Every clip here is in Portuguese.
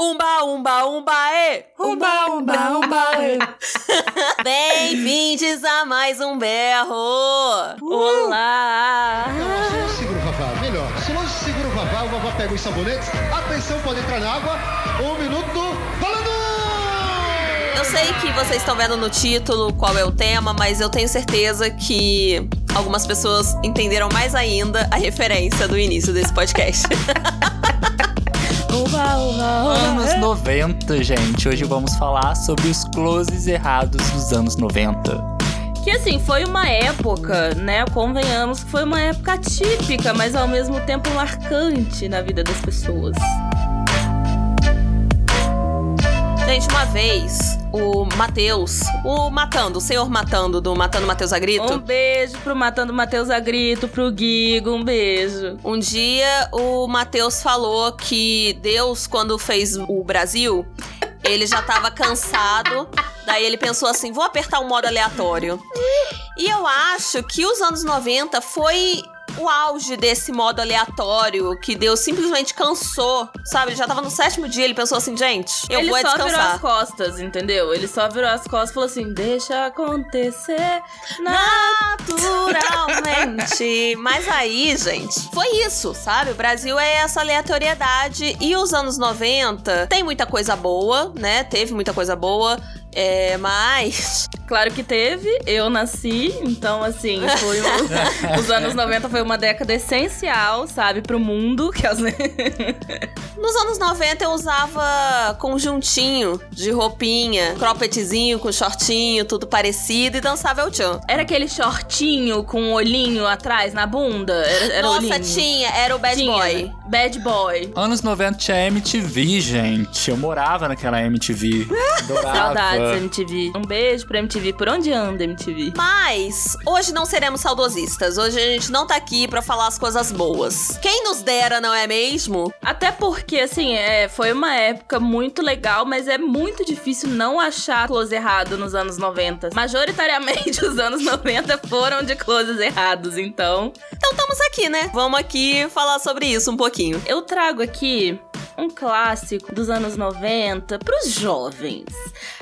Umba, umba, umba, e! Umba, umba, umba, e! Bem-vindos a mais um berro! Olá! Não, se não segura o Vavá, melhor. Se não segura o Vavá, o Vavá pega os sabonetes. Atenção, pode entrar na água. Um minuto, valendo! Eu sei que vocês estão vendo no título qual é o tema, mas eu tenho certeza que algumas pessoas entenderam mais ainda a referência do início desse podcast. Uba, uba, uba, Anos e! 90, gente. Hoje vamos falar sobre os closes errados dos anos 90. Que assim, foi uma época, né? Convenhamos que foi uma época típica, mas ao mesmo tempo marcante na vida das pessoas. Gente, uma vez, o Matheus, o Matando, o senhor Matando, do Matando Matheus Agrito, Um beijo pro Matando Matheus Agrito, pro Guigo, um beijo. Um dia o Matheus falou que Deus, quando fez o Brasil, ele já tava cansado. Daí ele pensou assim: vou apertar um modo aleatório. E eu acho que os anos 90 foi o auge desse modo aleatório que Deus simplesmente cansou, sabe? Ele já tava no sétimo dia, ele pensou assim: gente, eu ele vou é só virou as descansar. costas, entendeu? Ele só virou as costas e falou assim: deixa acontecer. Na... Naturalmente. Mas aí, gente, foi isso, sabe? O Brasil é essa aleatoriedade. E os anos 90 tem muita coisa boa, né? Teve muita coisa boa. É, mas. Claro que teve, eu nasci, então assim, foi um- os anos 90 foi uma década essencial, sabe, pro mundo, que as... Nos anos 90 eu usava conjuntinho de roupinha, croppedzinho com shortinho, tudo parecido e dançava el chan. Era aquele shortinho com um olhinho atrás na bunda? Era, era Nossa, olhinho? tinha, era o bad Tinha. boy. Bad boy. Anos 90 tinha MTV, gente. Eu morava naquela MTV. Saudades, MTV. Um beijo pra MTV. Por onde anda, MTV? Mas hoje não seremos saudosistas. Hoje a gente não tá aqui pra falar as coisas boas. Quem nos dera, não é mesmo? Até porque, assim, é, foi uma época muito legal, mas é muito difícil não achar close errado nos anos 90. Majoritariamente, os anos 90 foram de closes errados, então... Então estamos aqui, né? Vamos aqui falar sobre isso um pouquinho. Eu trago aqui um clássico dos anos 90 pros jovens.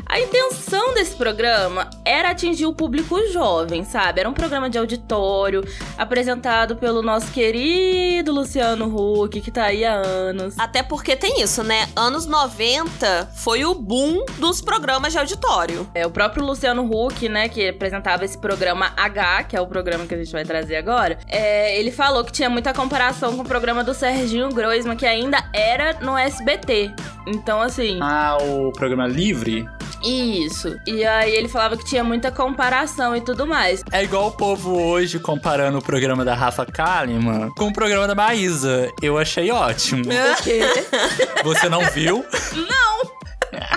A intenção desse programa era atingir o público jovem, sabe? Era um programa de auditório apresentado pelo nosso querido Luciano Huck, que tá aí há anos. Até porque tem isso, né? Anos 90 foi o boom dos programas de auditório. É, o próprio Luciano Huck, né, que apresentava esse programa H, que é o programa que a gente vai trazer agora, é, ele falou que tinha muita comparação com o programa do Serginho Groisman, que ainda era no SBT. Então, assim, Ah, o programa Livre isso. E aí ele falava que tinha muita comparação e tudo mais. é igual o povo hoje comparando o programa da Rafa Kalimann com o programa da Maísa. Eu achei ótimo. O quê? Você não viu? Não!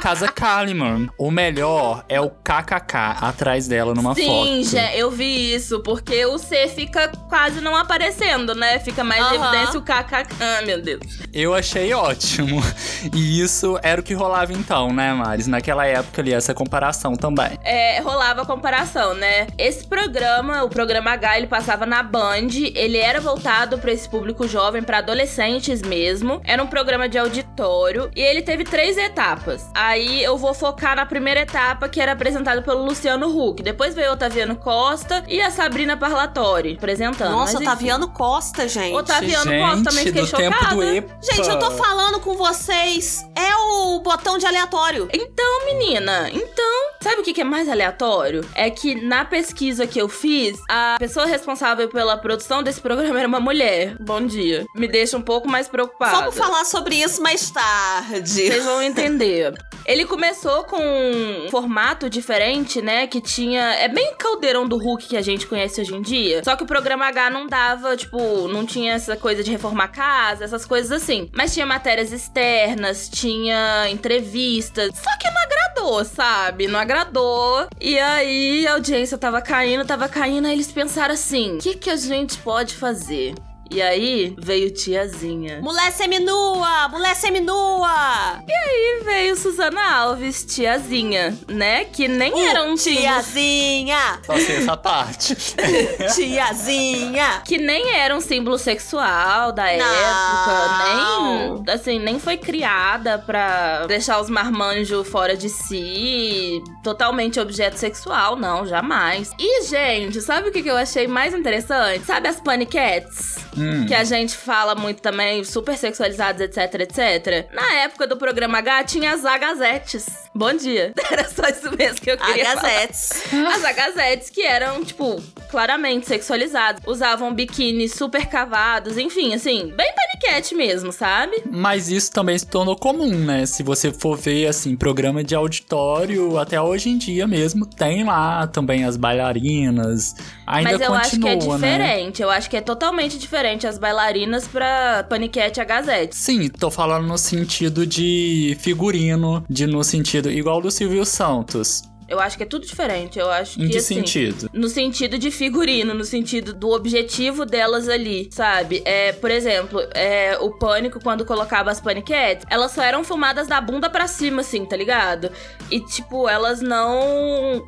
Casa Kalimann. O melhor é o KKK atrás dela numa Sim, foto. já, eu vi isso, porque o C fica quase não aparecendo, né? Fica mais Aham. evidência o KKK, meu Deus. Eu achei ótimo. E isso era o que rolava então, né, Maris? Naquela época ali, essa comparação também. é, rolava a comparação, né? Esse programa, o programa H, ele passava na Band, ele era voltado pra esse público jovem, pra adolescentes mesmo. Era um programa de auditório e ele teve três etapas. Aí eu vou focar na primeira etapa, que era apresentada pelo Luciano Huck. Depois veio o Otaviano Costa e a Sabrina Parlatori apresentando. Nossa, Mas, enfim. Otaviano Costa, gente. Otaviano Costa também fiquei do tempo do chocada. EPA. Gente, eu tô falando com vocês. É o botão de aleatório. Então, menina, então, sabe o que que é mais aleatório? É que na pesquisa que eu fiz, a pessoa responsável pela produção desse programa era uma mulher. Bom dia. Me deixa um pouco mais preocupada. Vamos falar sobre isso mais tarde. Vocês vão entender. Ele começou com um formato diferente, né? Que tinha. É bem caldeirão do Hulk que a gente conhece hoje em dia. Só que o programa H não dava, tipo, não tinha essa coisa de reformar casa, essas coisas assim. Mas tinha matérias externas, tinha entrevistas. Só que não agradou, sabe? Não agradou. E aí a audiência tava caindo, tava caindo. Aí eles pensaram assim: o que, que a gente pode fazer? E aí veio tiazinha. Mulher seminua! Mulher seminua! E veio Suzana Alves, tiazinha, né? Que nem Uh, era um tiazinha! Só sei essa parte. tiazinha! que nem era um símbolo sexual da Não. época, nem assim, nem foi criada pra deixar os marmanjos fora de si, totalmente objeto sexual, não, jamais. E gente, sabe o que que eu achei mais interessante? Sabe as paniquetes? Hum. Que a gente fala muito também, super sexualizadas, etc, etc. Na época do programa H, tinha as agazetes. Bom dia. Era só isso mesmo que eu queria falar. Agazetes. As agazetes que eram, tipo, claramente sexualizadas. Usavam biquínis super cavados, enfim, assim, bem paniquete mesmo, sabe? Mas isso também se tornou comum, né? Se você for ver, assim, programa de auditório, até hoje em dia mesmo, tem lá também as bailarinas. Ainda Mas eu continua, acho que é né? diferente. Eu acho que é totalmente diferente as bailarinas pra paniquete agazete. Sim, tô falando no sentido de figurino, de no sentido igual do Silvio Santos. Eu acho que é tudo diferente. Eu acho que, Em que assim, sentido? No sentido de figurino, no sentido do objetivo delas ali, sabe? É, por exemplo, é, o pânico, quando colocava as paniquetes, elas só eram filmadas da bunda pra cima, assim, tá ligado? E, tipo, elas não.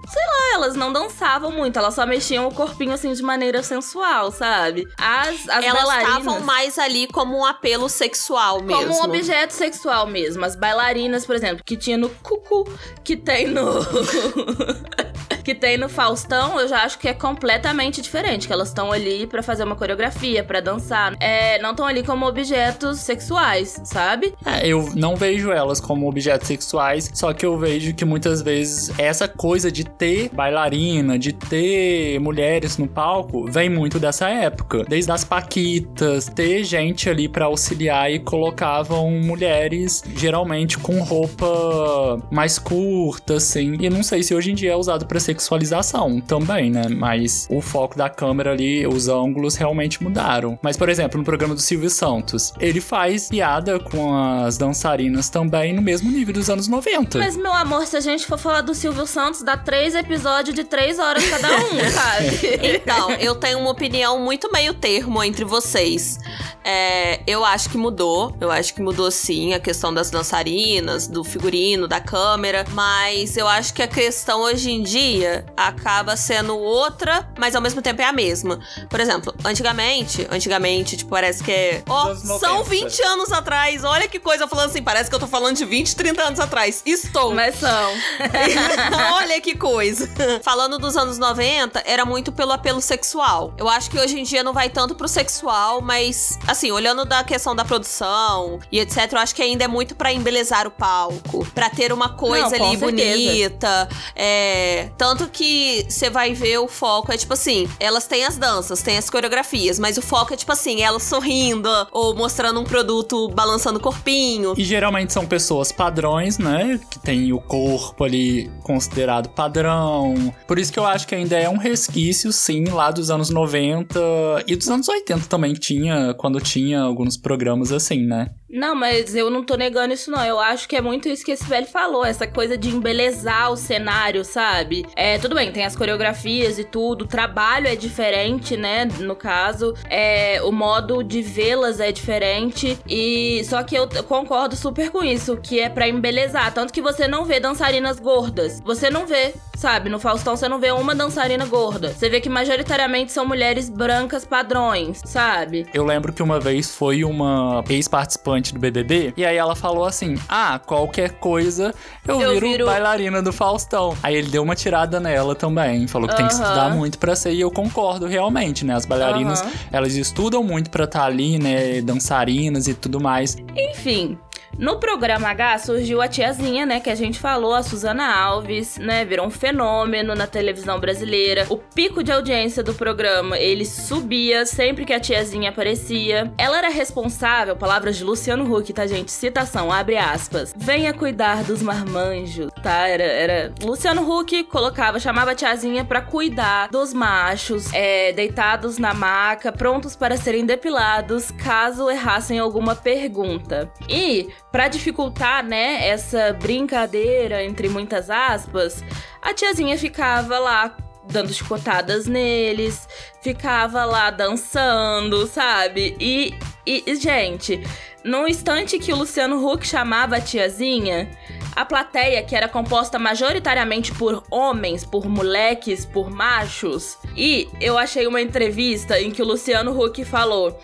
Sei lá, elas não dançavam muito, elas só mexiam o corpinho, assim, de maneira sensual, sabe? As, as Elas bailarinas. estavam mais ali como um apelo sexual mesmo. Como um objeto sexual mesmo. As bailarinas, por exemplo, que tinha no cucu, que tem no. que tem no Faustão, eu já acho que é completamente diferente. Que elas estão ali pra fazer uma coreografia, pra dançar. É, não estão ali como objetos sexuais, sabe? É, eu não vejo elas como objetos sexuais, só que eu vejo que muitas vezes essa coisa de ter bailarina, de ter mulheres no palco, vem muito dessa época. Desde as paquitas, ter gente ali pra auxiliar e colocavam mulheres geralmente com roupa mais curta, assim. E não sei se hoje em dia é usado pra sexualização também, né? Mas o foco da câmera ali, os ângulos realmente mudaram. Mas, por exemplo, no programa do Silvio Santos, ele faz piada com as dançarinas também no mesmo nível dos anos 90. Mas, meu amor, se a gente for falar do Silvio Santos, dá três episódios de três horas cada um, sabe? Então, eu tenho uma opinião muito meio termo entre vocês. É, eu acho que mudou. Eu acho que mudou sim a questão das dançarinas, do figurino, da câmera. Mas eu acho que a questão hoje em dia acaba sendo outra, mas ao mesmo tempo é a mesma. Por exemplo, antigamente, antigamente, tipo, parece que é. Ó, anos são 90. 20 anos atrás. Olha que coisa falando assim. Parece que eu tô falando de 20, 30 anos atrás. Estou. Mas são. Olha que coisa. Falando dos anos 90, era muito pelo apelo sexual. Eu acho que hoje em dia não vai tanto pro sexual, mas, assim, olhando da questão da produção e etc., eu acho que ainda é muito pra embelezar o palco, pra ter uma coisa Não, ali certeza. bonita. É, tanto que você vai ver o foco é tipo assim: elas têm as danças, têm as coreografias, mas o foco é tipo assim, elas sorrindo ou mostrando um produto balançando o corpinho. E geralmente são pessoas padrões, né? Que tem o corpo ali considerado padrão. Por isso que eu acho que ainda é um resquício, sim, lá dos anos 90 e dos anos 80 também tinha, quando tinha alguns programas assim, né? Não, mas eu não tô negando isso, não. Eu acho que é muito isso que esse velho falou, essa coisa de embelezar o cenário, sabe? É, tudo bem, tem as coreografias e tudo, o trabalho é diferente, né? No caso, é, o modo de vê-las é diferente. E só que eu concordo super com isso, que é pra embelezar. Tanto que você não vê dançarinas gordas. Você não vê, sabe? No Faustão você não vê uma dançarina gorda. Você vê que majoritariamente são mulheres brancas padrões, sabe? Eu lembro que uma vez foi uma ex-participante do BBB e aí ela falou assim: "Ah, qualquer coisa eu, Eu viro, viro- bailarina do Faustão". Aí ele deu uma tirada nela também, falou que tem que estudar muito pra ser e eu concordo realmente, né? As bailarinas, Aham. elas estudam muito pra estar ali, né, dançarinas e tudo mais. Enfim, no programa H surgiu a tiazinha, né, que a gente falou, a Suzana Alves, né, virou um fenômeno na televisão brasileira. O pico de audiência do programa, ele subia sempre que a tiazinha aparecia. Ela era responsável, palavras de Luciano Huck, tá, gente? Citação, abre aspas. Venha cuidar dos marmanjos, tá? Era, era... Luciano Huck colocava, chamava a tiazinha pra cuidar dos machos, é, deitados na maca, prontos para serem depilados, caso errassem alguma pergunta. E, pra dificultar, né, essa brincadeira, entre muitas aspas, a tiazinha ficava lá dando chicotadas neles, ficava lá dançando, sabe? E, e, e, gente, no instante que o Luciano Huck chamava a tiazinha, A plateia, que era composta majoritariamente por homens, por moleques, por machos. E eu achei uma entrevista em que o Luciano Huck falou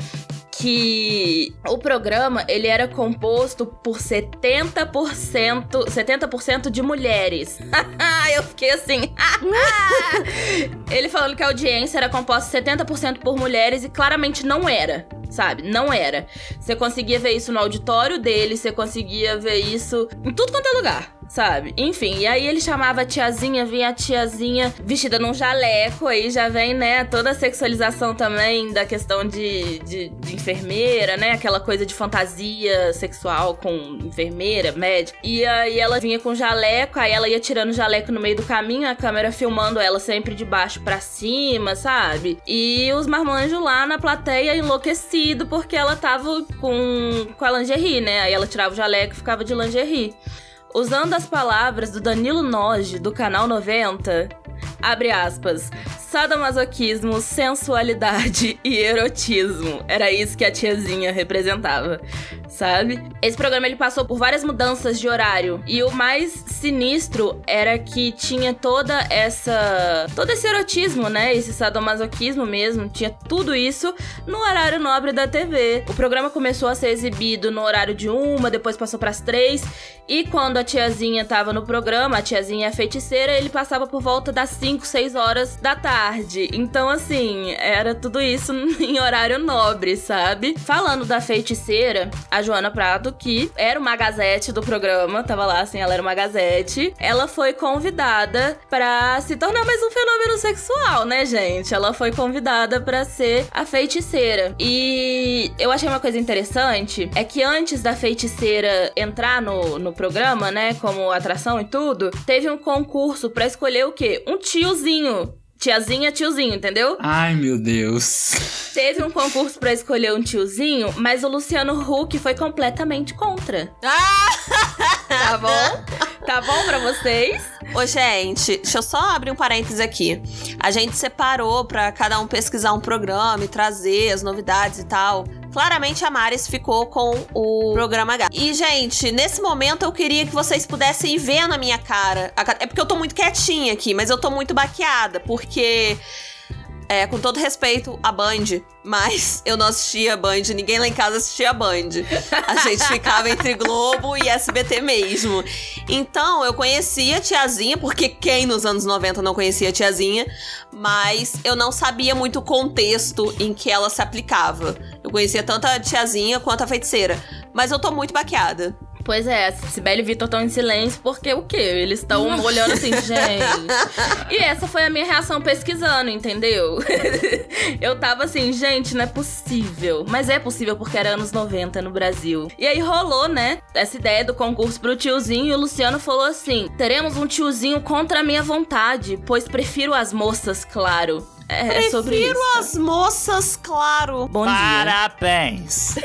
que o programa ele era composto por 70%, 70% de mulheres. eu fiquei assim. ele falando que a audiência era composta 70% por mulheres e claramente não era sabe? Não era. Você conseguia ver isso no auditório dele, você conseguia ver isso em tudo quanto é lugar sabe? Enfim, e aí ele chamava a tiazinha, vinha a tiazinha vestida num jaleco, aí já vem, né, toda a sexualização também da questão de, de, de, enfermeira, né? Aquela coisa de fantasia sexual com enfermeira, médica. E aí ela vinha com jaleco, aí ela ia tirando o jaleco no meio do caminho, a câmera filmando ela sempre de baixo para cima, sabe? E os marmanjos lá na plateia enlouquecido porque ela tava com, com a lingerie, né? Aí ela tirava o jaleco e ficava de lingerie. Usando as palavras do Danilo Noge, do canal 90, abre aspas, sadomasoquismo, sensualidade e erotismo. Era isso que a tiazinha representava, sabe? Esse programa ele passou por várias mudanças de horário e o mais sinistro era que tinha toda essa todo esse erotismo, né? Esse sadomasoquismo mesmo, tinha tudo isso no horário nobre da TV. O programa começou a ser exibido no horário de uma, depois passou para as três e quando a tiazinha tava no programa, a tiazinha é feiticeira, ele passava por volta das 5, 6 horas da tarde. Então, assim, era tudo isso em horário nobre, sabe? Falando da feiticeira, a Joana Prato, que era uma gazete do programa, tava lá assim, ela era uma gazete, ela foi convidada para se tornar mais um fenômeno sexual, né, gente? Ela foi convidada para ser a feiticeira. E eu achei uma coisa interessante, é que antes da feiticeira entrar no, no programa, né, como atração e tudo, teve um concurso para escolher o quê? Um tiozinho tiazinha, tiozinho, entendeu? Ai, meu Deus. Teve um concurso para escolher um tiozinho, mas o Luciano Huck foi completamente contra. Ah! Tá bom? Tá bom pra vocês? Ô, gente, deixa eu só abrir um parênteses aqui. A gente separou pra cada um pesquisar um programa e trazer as novidades e tal. Claramente a Maris ficou com o programa H. E, gente, nesse momento eu queria que vocês pudessem ver na minha cara. É porque eu tô muito quietinha aqui, mas eu tô muito baqueada, porque é, com todo respeito, a Band, mas eu não assistia a Band, ninguém lá em casa assistia a Band. A gente ficava entre Globo e SBT mesmo. Então, eu conhecia a Tiazinha, porque quem nos anos 90 não conhecia a Tiazinha, mas eu não sabia muito o contexto em que ela se aplicava. Eu conhecia tanto a Tiazinha quanto a Feiticeira, mas eu tô muito baqueada. Pois é, Sibeli e Vitor estão em silêncio porque o quê? Eles estão olhando assim, gente. E essa foi a minha reação pesquisando, entendeu? eu tava assim, gente, não é possível. Mas é possível porque era anos 90 no Brasil. E aí rolou, né? Essa ideia do concurso pro tiozinho e o Luciano falou assim: teremos um tiozinho contra a minha vontade, pois prefiro as moças, claro. É, é sobre isso. Prefiro as moças, claro. Bom Parabéns.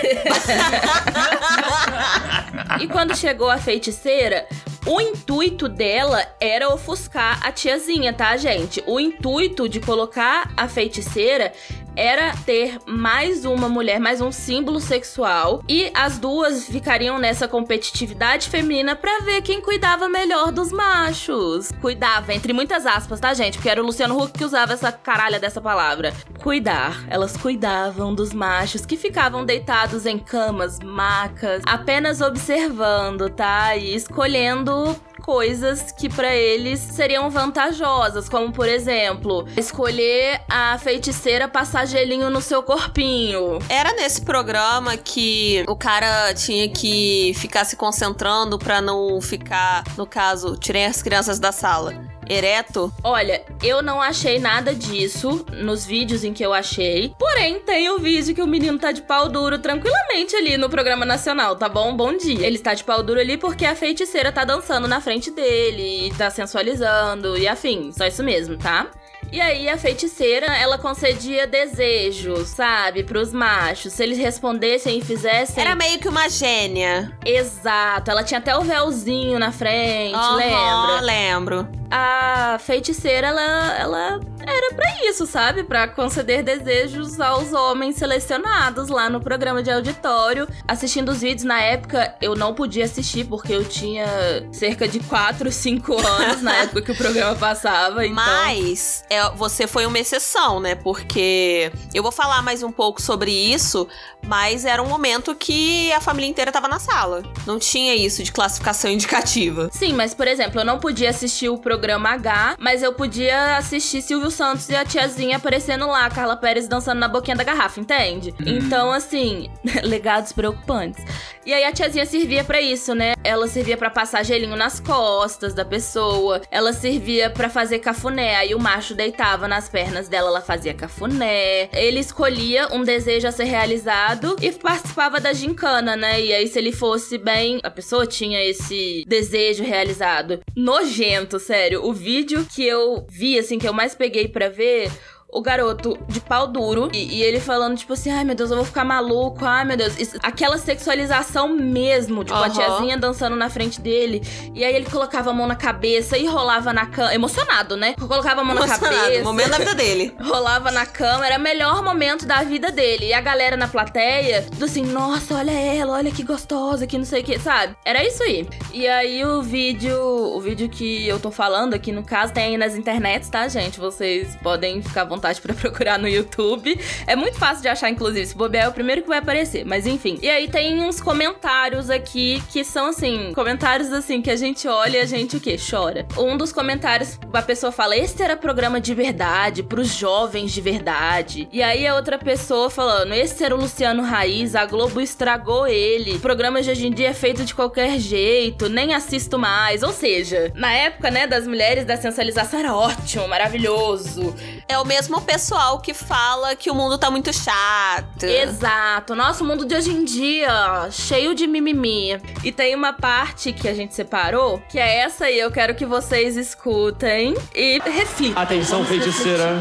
e quando chegou a feiticeira, o intuito dela era ofuscar a tiazinha, tá, gente? O intuito de colocar a feiticeira era ter mais uma mulher, mais um símbolo sexual e as duas ficariam nessa competitividade feminina para ver quem cuidava melhor dos machos. Cuidava, entre muitas aspas, tá, gente? Porque era o Luciano Huck que usava essa caralha dessa palavra. Cuidar. Elas cuidavam dos machos que ficavam deitados em camas, macas, apenas observando, tá? E escolhendo coisas que para eles seriam vantajosas, como por exemplo, escolher a feiticeira passar gelinho no seu corpinho. Era nesse programa que o cara tinha que ficar se concentrando para não ficar, no caso, tirem as crianças da sala ereto? Olha, eu não achei nada disso nos vídeos em que eu achei. Porém, tem o vídeo que o menino tá de pau duro tranquilamente ali no programa nacional, tá bom? Bom dia. Ele está de pau duro ali porque a feiticeira tá dançando na frente dele tá sensualizando e afim. Só isso mesmo, tá? E aí a feiticeira, ela concedia desejos, sabe, pros machos. Se eles respondessem e fizessem. Era meio que uma gênia. Exato. Ela tinha até o véuzinho na frente, uhum, lembra? lembro. a feiticeira, ela, ela era pra isso, sabe? Pra conceder desejos aos homens selecionados lá no programa de auditório. Assistindo os vídeos na época, eu não podia assistir porque eu tinha cerca de 4, 5 anos na época que o programa passava. Então... Mas é, você foi uma exceção, né? Porque eu vou falar mais um pouco sobre isso, mas era um momento que a família inteira tava na sala. Não tinha isso de classificação indicativa. Sim, mas por exemplo, eu não podia assistir o programa H, mas eu podia assistir Silvio Santos e a tiazinha aparecendo lá, Carla Pérez dançando na boquinha da garrafa, entende? Então, assim, legados preocupantes. E aí a tiazinha servia para isso, né? Ela servia para passar gelinho nas costas da pessoa, ela servia para fazer cafuné. Aí o macho deitava nas pernas dela, ela fazia cafuné. Ele escolhia um desejo a ser realizado e participava da gincana, né? E aí se ele fosse bem, a pessoa tinha esse desejo realizado. Nojento, sério. O vídeo que eu vi assim que eu mais peguei para ver o garoto de pau duro e, e, ele falando, tipo assim, ai meu Deus, eu vou ficar maluco, ai meu Deus. Isso, aquela sexualização mesmo, tipo, uhum. a tiazinha dançando na frente dele. E aí ele colocava a mão na cabeça e rolava na cama. Emocionado, né? Colocava a mão Emocionado, na cabeça. Momento da vida dele. Rolava na cama, era o melhor momento da vida dele. E a galera na plateia, tudo assim, nossa, olha ela, olha que gostosa, que não sei o que, sabe? Era isso aí. E aí o vídeo, o vídeo que eu tô falando aqui no caso, tem aí nas internets, tá, gente? Vocês podem ficar à vontade vontade para procurar no YouTube. É muito fácil de achar, inclusive. Se bobear, é o primeiro que vai aparecer. Mas enfim. E aí tem uns comentários aqui que são assim, comentários assim que a gente olha e a gente o quê? Chora. Um dos comentários, a pessoa fala: "Este era programa de verdade, pros jovens de verdade". E aí a outra pessoa falando: "Esse era o Luciano Raiz, a Globo estragou ele. O programa de hoje em dia é feito de qualquer jeito, nem assisto mais". Ou seja, na época, né, das mulheres da sensualização era ótimo, maravilhoso. É o mesmo mesmo pessoal que fala que o mundo tá muito chato. Exato. Nosso mundo de hoje em dia, cheio de mimimi. E tem uma parte que a gente separou, que é essa aí. Eu quero que vocês escutem e reflitam. Atenção, feiticeira.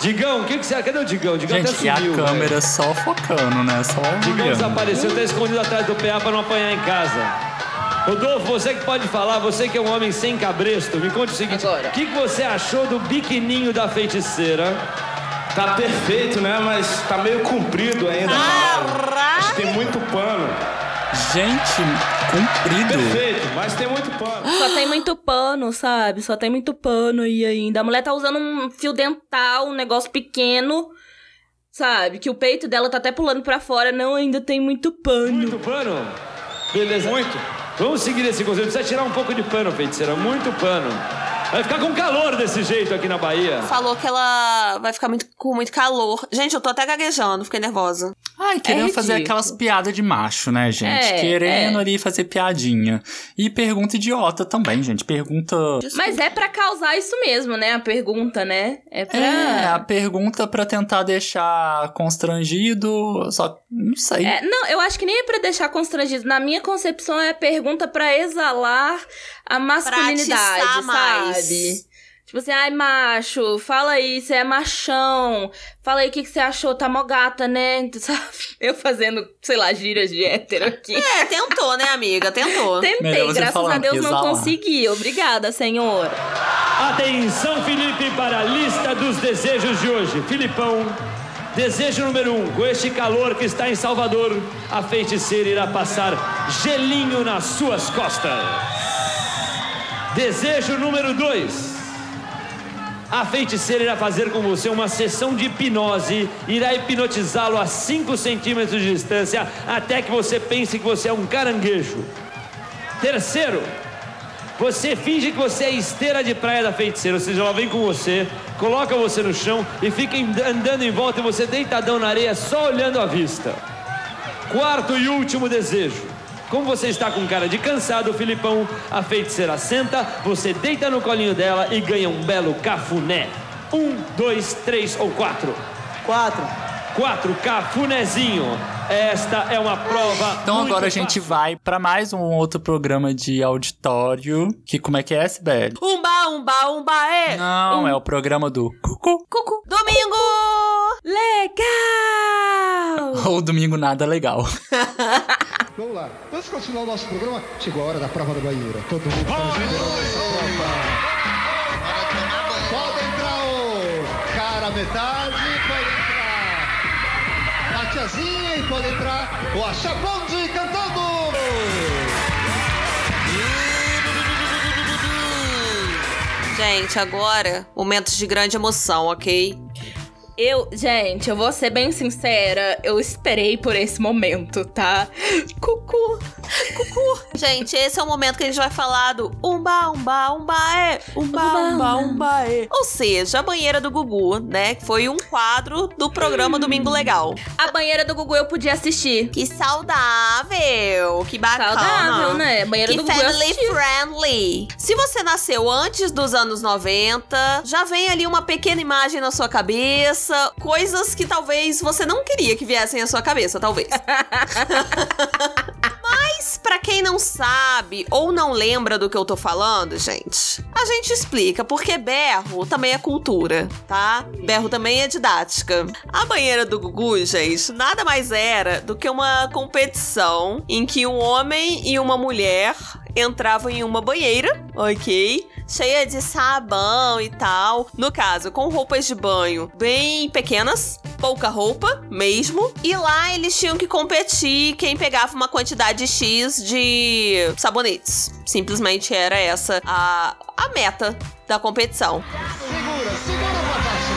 Digão, o que, que você. Cadê o Digão? Digão Gente, até sumiu, e a câmera véio. só focando, né? Só Digão olhando. desapareceu, tá escondido atrás do PA pra não apanhar em casa. Rodolfo, você que pode falar, você que é um homem sem cabresto, me conte o seguinte: o que, que você achou do biquininho da feiticeira? Tá perfeito, né? Mas tá meio comprido ainda. Acho que tem muito pano. Gente, comprido. Perfeito, mas tem muito pano. Só tem muito pano, sabe? Só tem muito pano aí ainda. A mulher tá usando um fio dental, um negócio pequeno. Sabe? Que o peito dela tá até pulando pra fora. Não, ainda tem muito pano. Muito pano? Beleza. Muito. Vamos seguir esse conselho. Precisa tirar um pouco de pano, feiticeira. Muito pano. Vai ficar com calor desse jeito aqui na Bahia. Falou que ela vai ficar muito, com muito calor. Gente, eu tô até gaguejando, fiquei nervosa. Ai, querendo é fazer aquelas piadas de macho, né, gente? É, querendo é. ali fazer piadinha. E pergunta idiota também, gente. Pergunta. Mas é para causar isso mesmo, né? A pergunta, né? É pra. É, a pergunta para tentar deixar constrangido. Só. Não sei. É, não, eu acho que nem é pra deixar constrangido. Na minha concepção, é a pergunta para exalar a masculinidade, sabe? Tipo assim, ai, macho, fala aí, você é machão. Fala aí o que, que você achou, tá mó gata, né? Sabe? Eu fazendo, sei lá, giras de hétero aqui. É, tentou, né, amiga? Tentou. Tentei, graças a Deus não consegui. Obrigada, senhor. Atenção, Felipe, para a lista dos desejos de hoje. Filipão, desejo número um. Com este calor que está em Salvador, a feiticeira irá passar gelinho nas suas costas. Desejo número dois. A feiticeira irá fazer com você uma sessão de hipnose, irá hipnotizá-lo a 5 centímetros de distância até que você pense que você é um caranguejo. Terceiro, você finge que você é esteira de praia da feiticeira, ou seja, ela vem com você, coloca você no chão e fica andando em volta e você deitadão na areia só olhando a vista. Quarto e último desejo. Como você está com cara de cansado, Filipão, a feiticeira senta, você deita no colinho dela e ganha um belo cafuné. Um, dois, três ou quatro? Quatro. Quatro, cafunézinho. Esta é uma prova. Então agora a fácil. gente vai para mais um outro programa de auditório. Que como é que é, SBL? Umba, umba, umba, é! Não, um... é o programa do Cucu. Cucu. Domingo! Legal! Ou domingo nada legal. Vamos lá. Antes de continuar o nosso programa, chegou a hora da prova da banheira. Todo mundo está esperando essa prova. Pode entrar o cara metade, pode entrar a tiazinha o Achabonde cantando. Gente, agora, momentos de grande emoção, ok? Eu, gente, eu vou ser bem sincera, eu esperei por esse momento, tá? Cucu, cucu. Gente, esse é o momento que a gente vai falar do umba, umba, umbaê, umba, umba, umbaê. Ou seja, a banheira do Gugu, né? Que foi um quadro do programa Domingo Legal. A banheira do Gugu eu podia assistir. Que saudável, que bacana. Saudável, né? Banheira que do Gugu family friendly. Se você nasceu antes dos anos 90, já vem ali uma pequena imagem na sua cabeça, coisas que talvez você não queria que viessem à sua cabeça, talvez. Mas pra quem não sabe ou não lembra do que eu tô falando, gente, a gente explica porque berro também é cultura, tá? Berro também é didática. A banheira do Gugu, gente, nada mais era do que uma competição em que um homem e uma mulher entravam em uma banheira, ok? Cheia de sabão e tal. No caso, com roupas de banho bem pequenas, pouca roupa mesmo. E lá eles tinham que competir quem pegava uma quantidade X de sabonetes. Simplesmente era essa a, a meta da competição. Segura, segura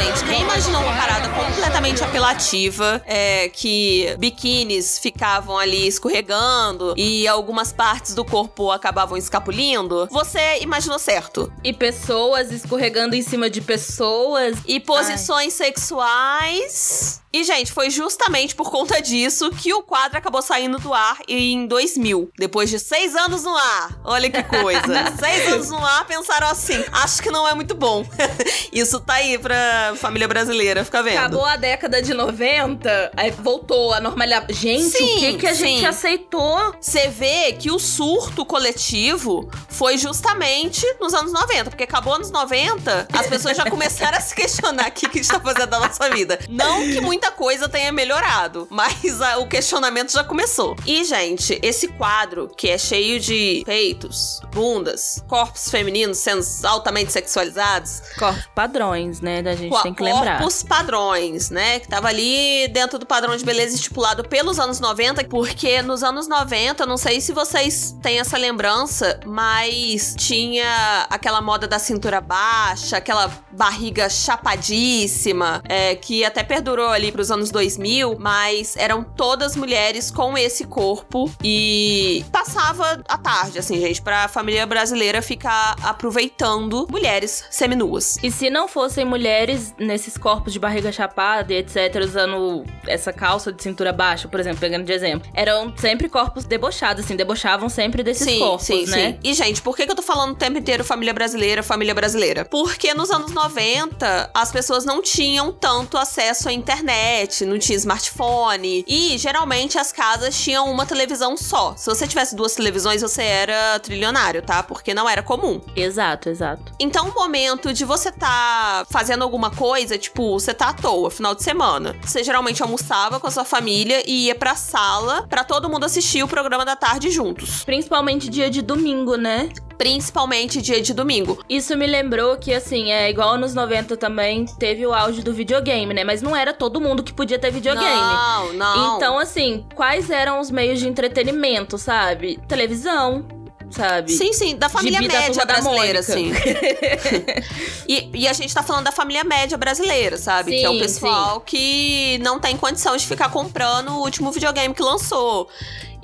gente, quem imaginou uma parada completamente apelativa, é, que biquínis ficavam ali escorregando e algumas partes do corpo acabavam escapulindo, você imaginou certo. E pessoas escorregando em cima de pessoas. E posições sexuais. E, gente, foi justamente por conta disso que o quadro acabou saindo do ar em 2000. Depois de seis anos no ar. Olha que coisa. seis anos no ar, pensaram assim: acho que não é muito bom. Isso tá aí pra família brasileira ficar vendo. Acabou a década de 90, aí voltou a normalidade. Gente, Sim, o que, que a sim. gente aceitou? Você vê que o surto coletivo foi justamente nos anos 90, porque acabou anos 90, as pessoas já começaram a se questionar o que, que a gente tá fazendo da nossa vida. Não que muita coisa tenha melhorado, mas ah, o questionamento já começou. E, gente, esse quadro que é cheio de peitos, bundas, corpos femininos sendo altamente sexualizados, Corpos padrões, né? Da gente co- tem que lembrar. corpos padrões, né? Que tava ali dentro do padrão de beleza estipulado pelos anos 90, porque nos anos 90, não sei se vocês têm essa lembrança, mas tinha aquela moda da cintura baixa, aquela barriga chapadíssima, é, que até perdurou ali pros anos 2000, mas eram todas mulheres com esse corpo e passava a tarde, assim, gente, pra família brasileira ficar aproveitando mulheres seminuas. E se não fossem mulheres nesses corpos de barriga chapada e etc., usando essa calça de cintura baixa, por exemplo, pegando de exemplo, eram sempre corpos debochados, assim, debochavam sempre desses corpos, né? E, gente, por que, que eu tô falando o tempo inteiro família brasileira, família brasileira? Porque nos anos 90, as pessoas não tinham tanto acesso à internet, não tinha smartphone. E, geralmente, as casas tinham uma televisão só. Se você tivesse duas televisões, você era trilionário, tá? Porque não era comum. Exato, exato. Então, o momento de você tá fazendo alguma coisa, tipo, você tá à toa, final de semana. Você geralmente almoçava com a sua família e ia pra sala pra todo mundo assistir o programa da tarde juntos. Principalmente dia de domingo, né? Principalmente dia de domingo. Isso me lembrou que, assim, é igual anos 90 também teve o auge do videogame, né? Mas não era todo mundo que podia ter videogame. Não, não. Então, assim, quais eram os meios de entretenimento, sabe? Televisão, sabe? Sim, sim, da família Gibi média da brasileira, Mônica. sim. e, e a gente tá falando da família média brasileira, sabe? que é o Sim, pessoal que não tem condição de ficar comprando o último videogame que lançou.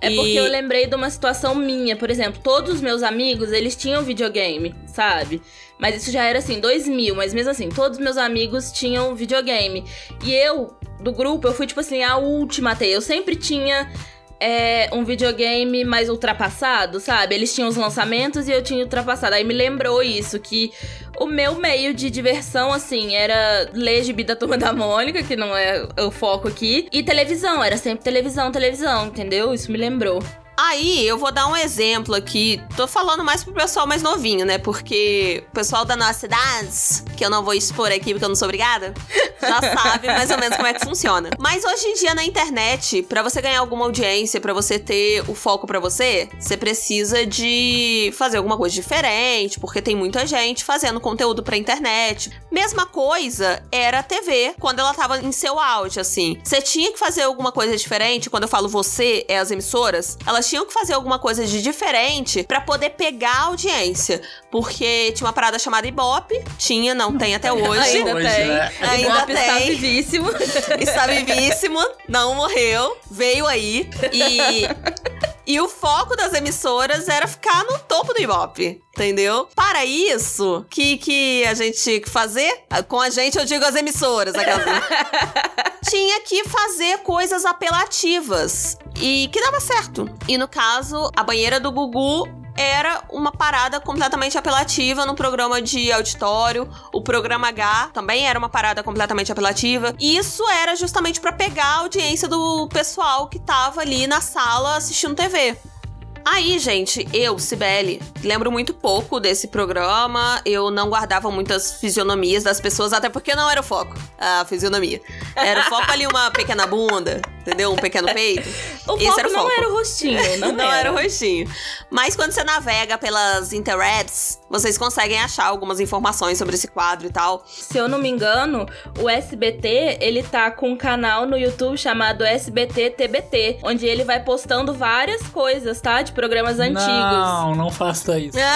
É E- porque eu lembrei de uma situação minha, por exemplo, todos os meus amigos, eles tinham videogame, sabe? Mas isso já era assim, 2000, mas mesmo assim, todos os meus amigos tinham videogame. E eu, do grupo, eu fui tipo assim, a última a ter. Eu sempre tinha é um videogame mais ultrapassado, sabe? Eles tinham os lançamentos e eu tinha ultrapassado. Aí me lembrou isso, que o meu meio de diversão, assim, era ler gibi da Turma da Mônica, que não é o foco aqui, e televisão. Era sempre televisão, televisão, entendeu? Isso me lembrou. Aí, eu vou dar um exemplo aqui. Tô falando mais pro pessoal mais novinho, né? Porque o pessoal da nossa idade, que eu não vou expor aqui porque eu não sou obrigada, já sabe mais ou menos como é que funciona. Mas hoje em dia na internet, para você ganhar alguma audiência, para você ter o foco para você, você precisa de fazer alguma coisa diferente, porque tem muita gente fazendo conteúdo pra internet. Mesma coisa era a TV, quando ela tava em seu auge, assim. Você tinha que fazer alguma coisa diferente, quando eu falo você, é as emissoras, elas tinham que fazer alguma coisa de diferente para poder pegar a audiência. Porque tinha uma parada chamada Ibope, tinha, não tem até hoje. Ainda Hoje, tem. né? Ainda Ibope está tem. vivíssimo. Está vivíssimo, não morreu, veio aí. E, e o foco das emissoras era ficar no topo do Ibope, entendeu? Para isso, que, que a gente tinha que fazer? Com a gente, eu digo as emissoras, aquela... tinha que fazer coisas apelativas. E que dava certo. E no caso, a banheira do Gugu era uma parada completamente apelativa no programa de auditório. O programa H também era uma parada completamente apelativa. E isso era justamente pra pegar a audiência do pessoal que tava ali na sala assistindo TV. Aí, gente, eu, Cibele, lembro muito pouco desse programa. Eu não guardava muitas fisionomias das pessoas, até porque não era o foco, a fisionomia. Era o foco ali uma pequena bunda, entendeu? Um pequeno peito. O Esse foco era o não foco. era o rostinho, não, Não era o rostinho. Mas quando você navega pelas interwebs, vocês conseguem achar algumas informações sobre esse quadro e tal. Se eu não me engano, o SBT, ele tá com um canal no YouTube chamado SBT TBT, onde ele vai postando várias coisas, tá? De programas antigos. Não, não faça isso.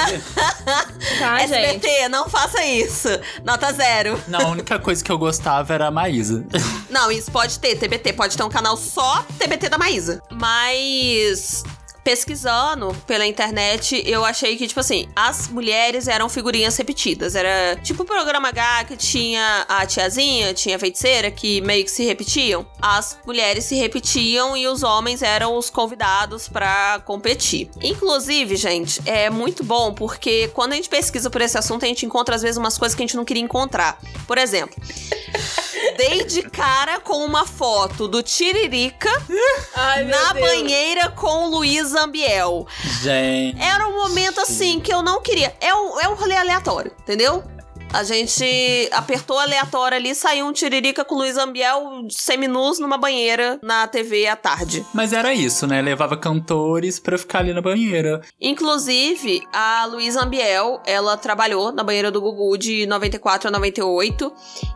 Tá, gente? SBT, não faça isso. Nota zero. Não, a única coisa que eu gostava era a Maísa. Não, isso pode ter, TBT. Pode ter um canal só TBT da Maísa. Mas. Pesquisando pela internet, eu achei que, tipo assim, as mulheres eram figurinhas repetidas. Era tipo o programa H que tinha a tiazinha, tinha a feiticeira, que meio que se repetiam. As mulheres se repetiam e os homens eram os convidados pra competir. Inclusive, gente, é muito bom porque quando a gente pesquisa por esse assunto, a gente encontra às vezes umas coisas que a gente não queria encontrar. Por exemplo, dei de cara com uma foto do Tiririca Ai, na banheira com o Luiz Ambiel. Gente. Era um momento assim que eu não queria. É um, é um rolê aleatório, entendeu? A gente apertou aleatório ali, saiu um Tiririca com o Luiz Ambiel seminus numa banheira na TV à tarde. Mas era isso, né? Levava cantores pra ficar ali na banheira. Inclusive, a Luísa Ambiel, ela trabalhou na banheira do Gugu de 94 a 98.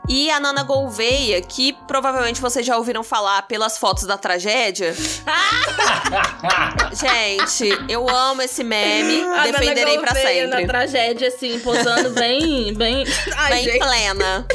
E a Nana Gouveia, que provavelmente vocês já ouviram falar pelas fotos da tragédia. Gente, eu amo esse meme. A Nana defenderei pra Gouveia sempre. Na tragédia, assim, posando bem, bem... Ai, bem gente. plena.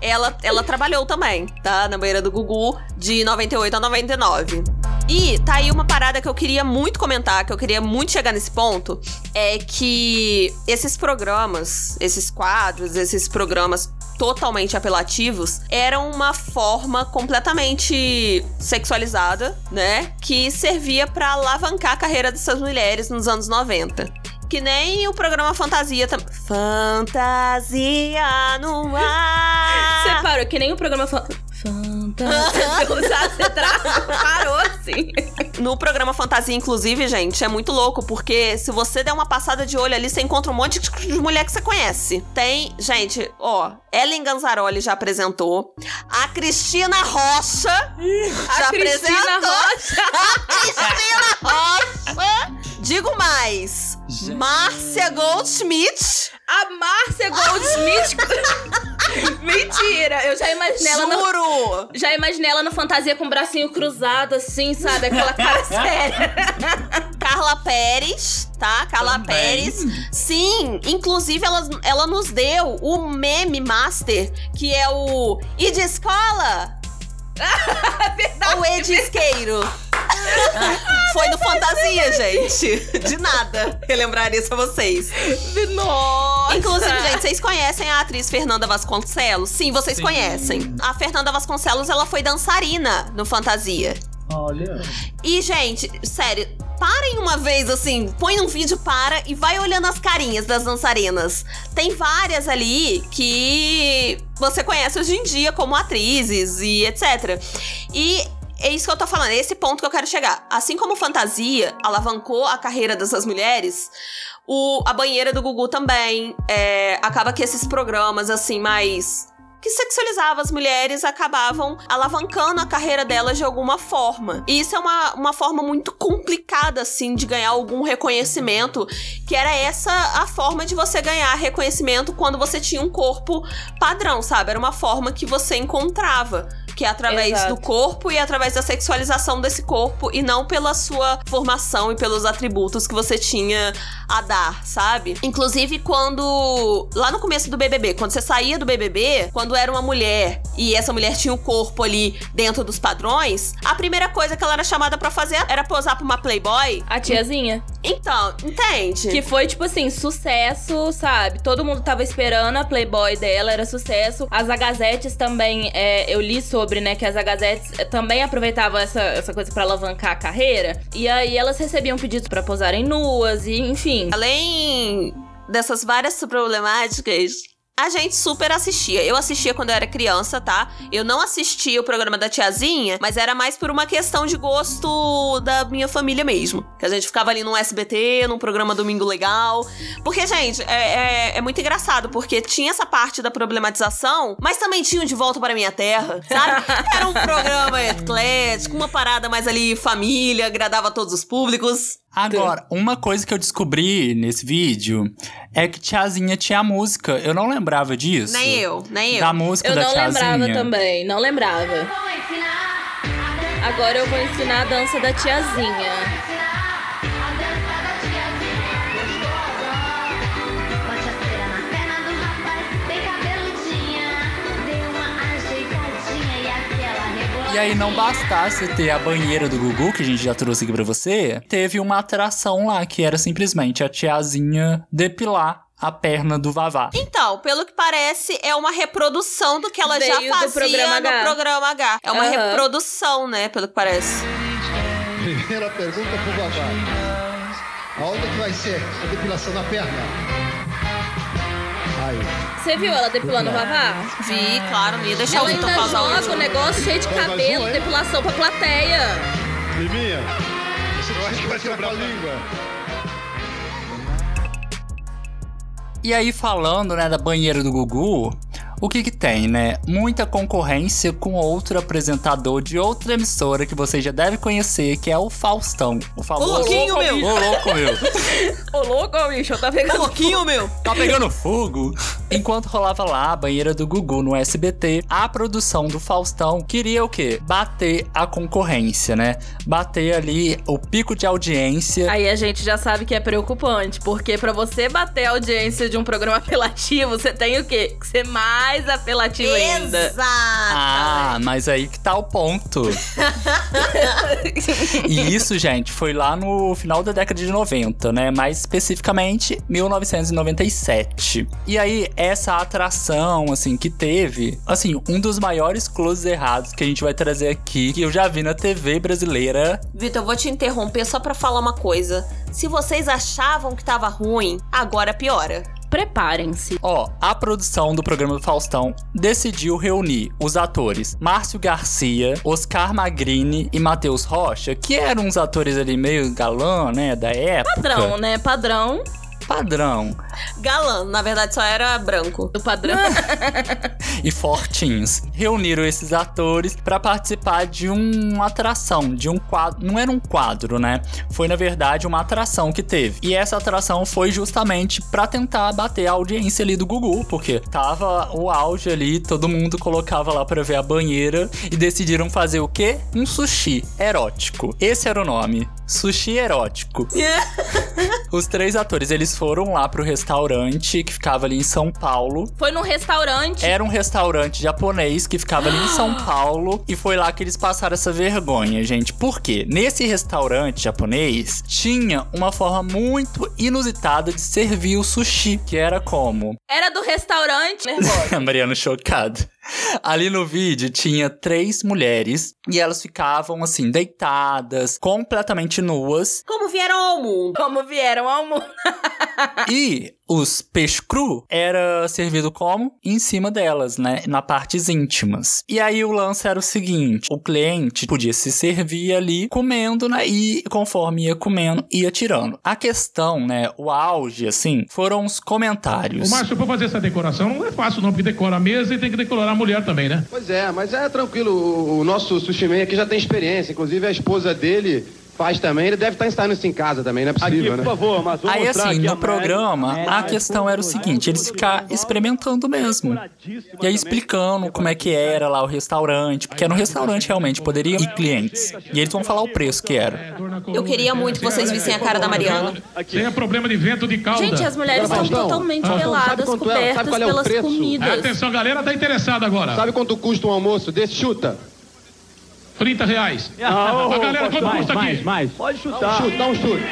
Ela, ela trabalhou também, tá? Na banheira do Gugu, de 98 a 99. E tá aí uma parada que eu queria muito comentar, que eu queria muito chegar nesse ponto, é que esses programas, esses quadros, esses programas totalmente apelativos, eram uma forma completamente sexualizada, né? Que servia pra alavancar a carreira dessas mulheres nos anos 90. Que nem o programa Fantasia também. Fantasia no ar. Você parou, que nem o programa... Fan... Fantasia. Você tra... parou, assim. No programa Fantasia, inclusive, gente, é muito louco, porque se você der uma passada de olho ali, você encontra um monte de mulher que você conhece. Tem, gente, ó, Ellen Ganzaroli já apresentou. A Cristina Rocha já A Cristina apresentou. Rocha. Cristina Rocha. Digo mais. Gente. Márcia Goldschmidt. A Márcia Goldsmith. Mentira, eu já imaginei ela no... Juro. Já imaginei ela no fantasia com o bracinho cruzado, assim, sabe? Aquela cara séria. Carla Pérez, tá? Carla Também. Pérez. Sim, inclusive ela, ela nos deu o meme master, que é o E de escola? Ou E de isqueiro? Foi no Fantasia, gente. De nada relembrar isso a vocês. Nossa. Inclusive, gente, vocês conhecem a atriz Fernanda Vasconcelos? Sim, vocês Sim. conhecem. A Fernanda Vasconcelos, ela foi dançarina no Fantasia. Olha. E, gente, sério, parem uma vez assim, põe um vídeo, para e vai olhando as carinhas das dançarinas. Tem várias ali que você conhece hoje em dia como atrizes e etc. E é isso que eu tô falando, é esse ponto que eu quero chegar. Assim como fantasia alavancou a carreira dessas mulheres, o, a banheira do Gugu também. É, acaba que esses programas, assim, mais que sexualizava as mulheres acabavam alavancando a carreira delas de alguma forma. E isso é uma, uma forma muito complicada, assim, de ganhar algum reconhecimento, que era essa a forma de você ganhar reconhecimento quando você tinha um corpo padrão, sabe? Era uma forma que você encontrava que é através Exato. do corpo e através da sexualização desse corpo e não pela sua formação e pelos atributos que você tinha a dar, sabe? Inclusive quando lá no começo do BBB, quando você saía do BBB, quando era uma mulher e essa mulher tinha o corpo ali dentro dos padrões, a primeira coisa que ela era chamada pra fazer era posar pra uma Playboy. A tiazinha. Então, entende? Que foi, tipo assim, sucesso, sabe? Todo mundo tava esperando a Playboy dela, era sucesso. As agazetes também, é, eu li sobre, né, que as agazetes eh, também aproveitavam essa, essa coisa pra alavancar a carreira. E aí elas recebiam pedidos pra posarem nuas, e enfim. Além dessas várias problemáticas, a gente super assistia. Eu assistia quando eu era criança, tá? Eu não assistia o programa da tiazinha, mas era mais por uma questão de gosto da minha família mesmo. Que a gente ficava ali no SBT, num programa Domingo Legal. Porque, gente, é, é, é muito engraçado, porque tinha essa parte da problematização, mas também tinha o De Volta para Minha Terra, sabe? Era um programa eclético, uma parada mais ali família, agradava a todos os públicos. Agora, uma coisa que eu descobri nesse vídeo é que Tiazinha tinha a música. Eu não lembrava disso. Nem eu, nem eu. Da música Eu da não Tiazinha. lembrava também, não lembrava. Agora eu vou ensinar a dança da tiazinha. E aí, não bastasse ter a banheira do Gugu, que a gente já trouxe aqui pra você, teve uma atração lá, que era simplesmente a tiazinha depilar a perna do Vavá. Então, pelo que parece, é uma reprodução do que ela Veio já fazia programa no H. programa H. É uma Aham. reprodução, né? Pelo que parece. Primeira pergunta pro Vavá. Aonde que vai ser a depilação na perna? Você viu ela depilando o Vavá? Vi, claro, não ia deixar Ela o Vitor ainda joga o negócio cheio de Vai cabelo, depilação pra plateia. Liminha, você precisa mostrar com a língua. E aí, falando, né, da banheira do Gugu, o que que tem, né? Muita concorrência com outro apresentador de outra emissora que você já deve conhecer, que é o Faustão. O famoso... louquinho, meu! Ô, louco, meu! Ô, louco, bicho, tá pegando. pouquinho, meu. Tá pegando fogo? Enquanto rolava lá a banheira do Gugu no SBT, a produção do Faustão queria o quê? Bater a concorrência, né? Bater ali o pico de audiência. Aí a gente já sabe que é preocupante, porque pra você bater a audiência de um programa apelativo, você tem o quê? Que ser mais apelativo ainda. Exato. Ah, mas aí que tá o ponto. e isso, gente, foi lá no final da década de 90, né? Mais especificamente 1997. E aí, essa atração, assim, que teve, assim, um dos maiores closes errados que a gente vai trazer aqui, que eu já vi na TV brasileira. Vitor, eu vou te interromper só pra falar uma coisa. Se vocês achavam que tava ruim, agora piora. Preparem-se. Ó, a produção do programa do Faustão decidiu reunir os atores Márcio Garcia, Oscar Magrini e Matheus Rocha, que eram uns atores ali meio galã, né, da época. Padrão, né? Padrão. Padrão. Galã, na verdade só era branco. Do padrão. e fortinhos. Reuniram esses atores pra participar de uma atração, de um quadro. Não era um quadro, né? Foi na verdade uma atração que teve. E essa atração foi justamente pra tentar bater a audiência ali do Gugu, porque tava o auge ali, todo mundo colocava lá pra ver a banheira e decidiram fazer o quê? Um sushi erótico. Esse era o nome. Sushi erótico. Os três atores, eles foram lá pro restaurante que ficava ali em São Paulo. Foi num restaurante. Era um restaurante japonês que ficava ali em São Paulo e foi lá que eles passaram essa vergonha, gente. Por quê? Nesse restaurante japonês tinha uma forma muito inusitada de servir o sushi, que era como? Era do restaurante. Nervosa. Mariano chocado. Ali no vídeo tinha três mulheres e elas ficavam assim, deitadas, completamente nuas. Como vieram ao mundo? Como vieram ao mundo. E os peixe cru era servido como? Em cima delas, né? Na partes íntimas. E aí o lance era o seguinte: o cliente podia se servir ali comendo, né? E conforme ia comendo, ia tirando. A questão, né? O auge, assim, foram os comentários. Ô, Márcio, pra fazer essa decoração não é fácil não, porque decora a mesa e tem que decorar a mulher também, né? Pois é, mas é tranquilo. O, o nosso sushi man aqui já tem experiência. Inclusive a esposa dele faz também. Ele deve estar instalando isso em casa também, não é possível, né? favor, mas vou Aí, assim, aqui no a programa, a questão era o seguinte: eles ficar experimentando mesmo. E aí explicando como é que era lá o restaurante, porque era um restaurante realmente, poderiam ir clientes. E eles vão falar o preço que era. Eu queria muito que vocês vissem a cara da Mariana. Sem problema de vento de cauda. Gente, as mulheres estão totalmente peladas, é? Cobertas é pelas preço? comidas. Atenção, galera, tá interessada agora. Sabe quanto custa um almoço desse? Chuta. 30 reais. Ah, ô, a galera, quanto mais, custa aqui? mais, mais. Pode Dá chutar. um chute, dá um chute.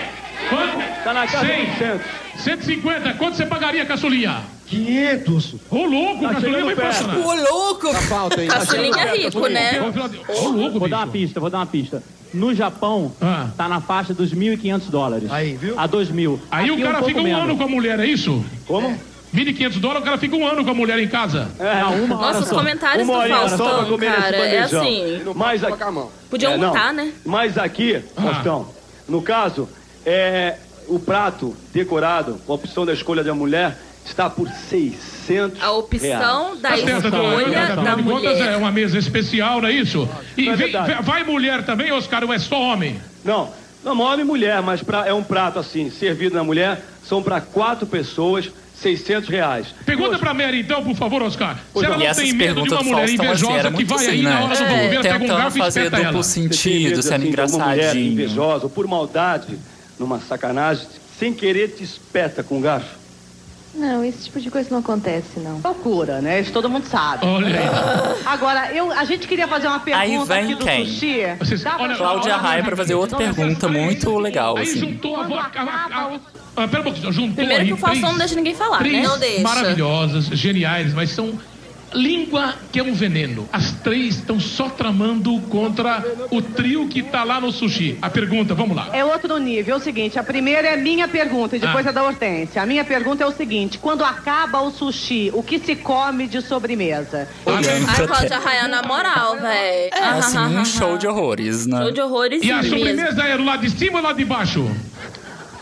Quanto? Tá na casa 100. de 100. 150. Quanto você pagaria, caçulinha? 500. Ô, louco, Tá caçulinha vai perto. passar. Ô, louco! Tá falta, hein? Caçulinha é rico, né? Ô, louco, Vou dar uma bicho. pista, vou dar uma pista. No Japão, Ah. tá na faixa dos 1.500 dólares. Aí, viu? A 2.000. Aí o Aqui cara um fica um menos. ano com a mulher, é isso? Como? 1.500 dólares, o cara fica um ano com a mulher em casa. Não, uma hora Nossa, os só. comentários Uma do Faustão, cara, é assim. Mas aqui. Podiam É, né? Mas aqui, Ah. Faustão, no caso, é, o prato decorado, com a opção da escolha da mulher, está por 600 A opção reais. da Tá certo, escolha Eduardo, da afinal de contas é mulher. uma mesa especial, não é isso? E é vem- vai mulher também, Oscar, ou é só homem? Não, não, homem e mulher, mas pra, é um prato assim, servido na mulher, são para quatro pessoas, 600 reais. Pergunta pra Mary, então, por favor, Oscar. Se ela E não essas tem medo de perguntas uma do mulher assim, invejosa que vai assim, aí na né? hora do É. governo, pega um Tentando garfo e fazer espeta duplo ela. Sentido, sendo assim, de uma mulher engraçadinho. invejosa, ou por maldade, numa sacanagem, sem querer te espeta com garfo. Não, esse tipo de coisa não acontece, não. Loucura, né? Isso todo mundo sabe. Olha aí. Agora, eu, a gente queria fazer uma pergunta Aí vem aqui do quem? sushi. Vocês- olha, Cláudia Raia pra fazer outra olha, pergunta muito legal, Aí assim. juntou a a- a- a- Ah, pera um pouquinho, juntou Primeiro aí que o Faustão três- não deixa ninguém falar, três né? Não deixa. maravilhosas, geniais, mas são língua que é um veneno. As três estão só tramando contra o trio que tá lá no sushi. A pergunta, vamos lá. É outro nível. É o seguinte, a primeira é minha pergunta e depois Ah. é da Hortência. A minha pergunta é o seguinte, quando acaba o sushi, o que se come de sobremesa? Ai, Cláudia te- Raia, na moral, véi. É assim, um show de horrores, né? Show de horrores E a mesmo. sobremesa é do lado de cima ou do lado de baixo?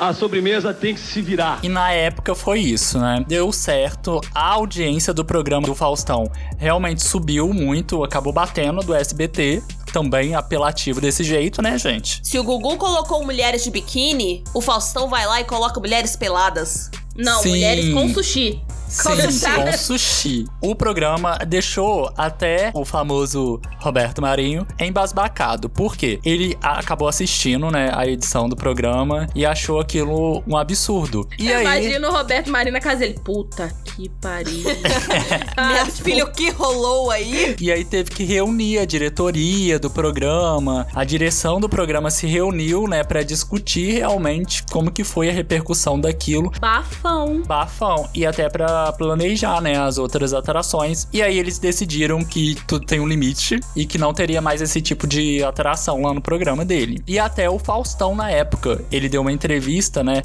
A sobremesa tem que se virar. E na época foi isso, né? Deu certo, a audiência do programa do Faustão realmente subiu muito, acabou batendo do SBT, também apelativo desse jeito, né, gente? Se o Gugu colocou mulheres de biquíni, o Faustão vai lá e coloca mulheres peladas. Não, Sim. mulheres com sushi. Com Sim, sushi. com sushi. O programa deixou até o famoso Roberto Marinho embasbacado. Por quê? Ele acabou assistindo, né, a edição do programa e achou aquilo um absurdo. E Eu aí, imagino o Roberto Marinho na casa dele. Puta que pariu. Minha tipo, filha, o que rolou aí? E aí teve que reunir a diretoria do programa, a direção do programa se reuniu, né, pra discutir realmente como que foi a repercussão daquilo. Bafão. Bafão. E até planejar, né, as outras atrações. E aí eles decidiram que tudo tem um limite e que não teria mais esse tipo de atração lá no programa dele. E até o Faustão, na época, ele deu uma entrevista, né,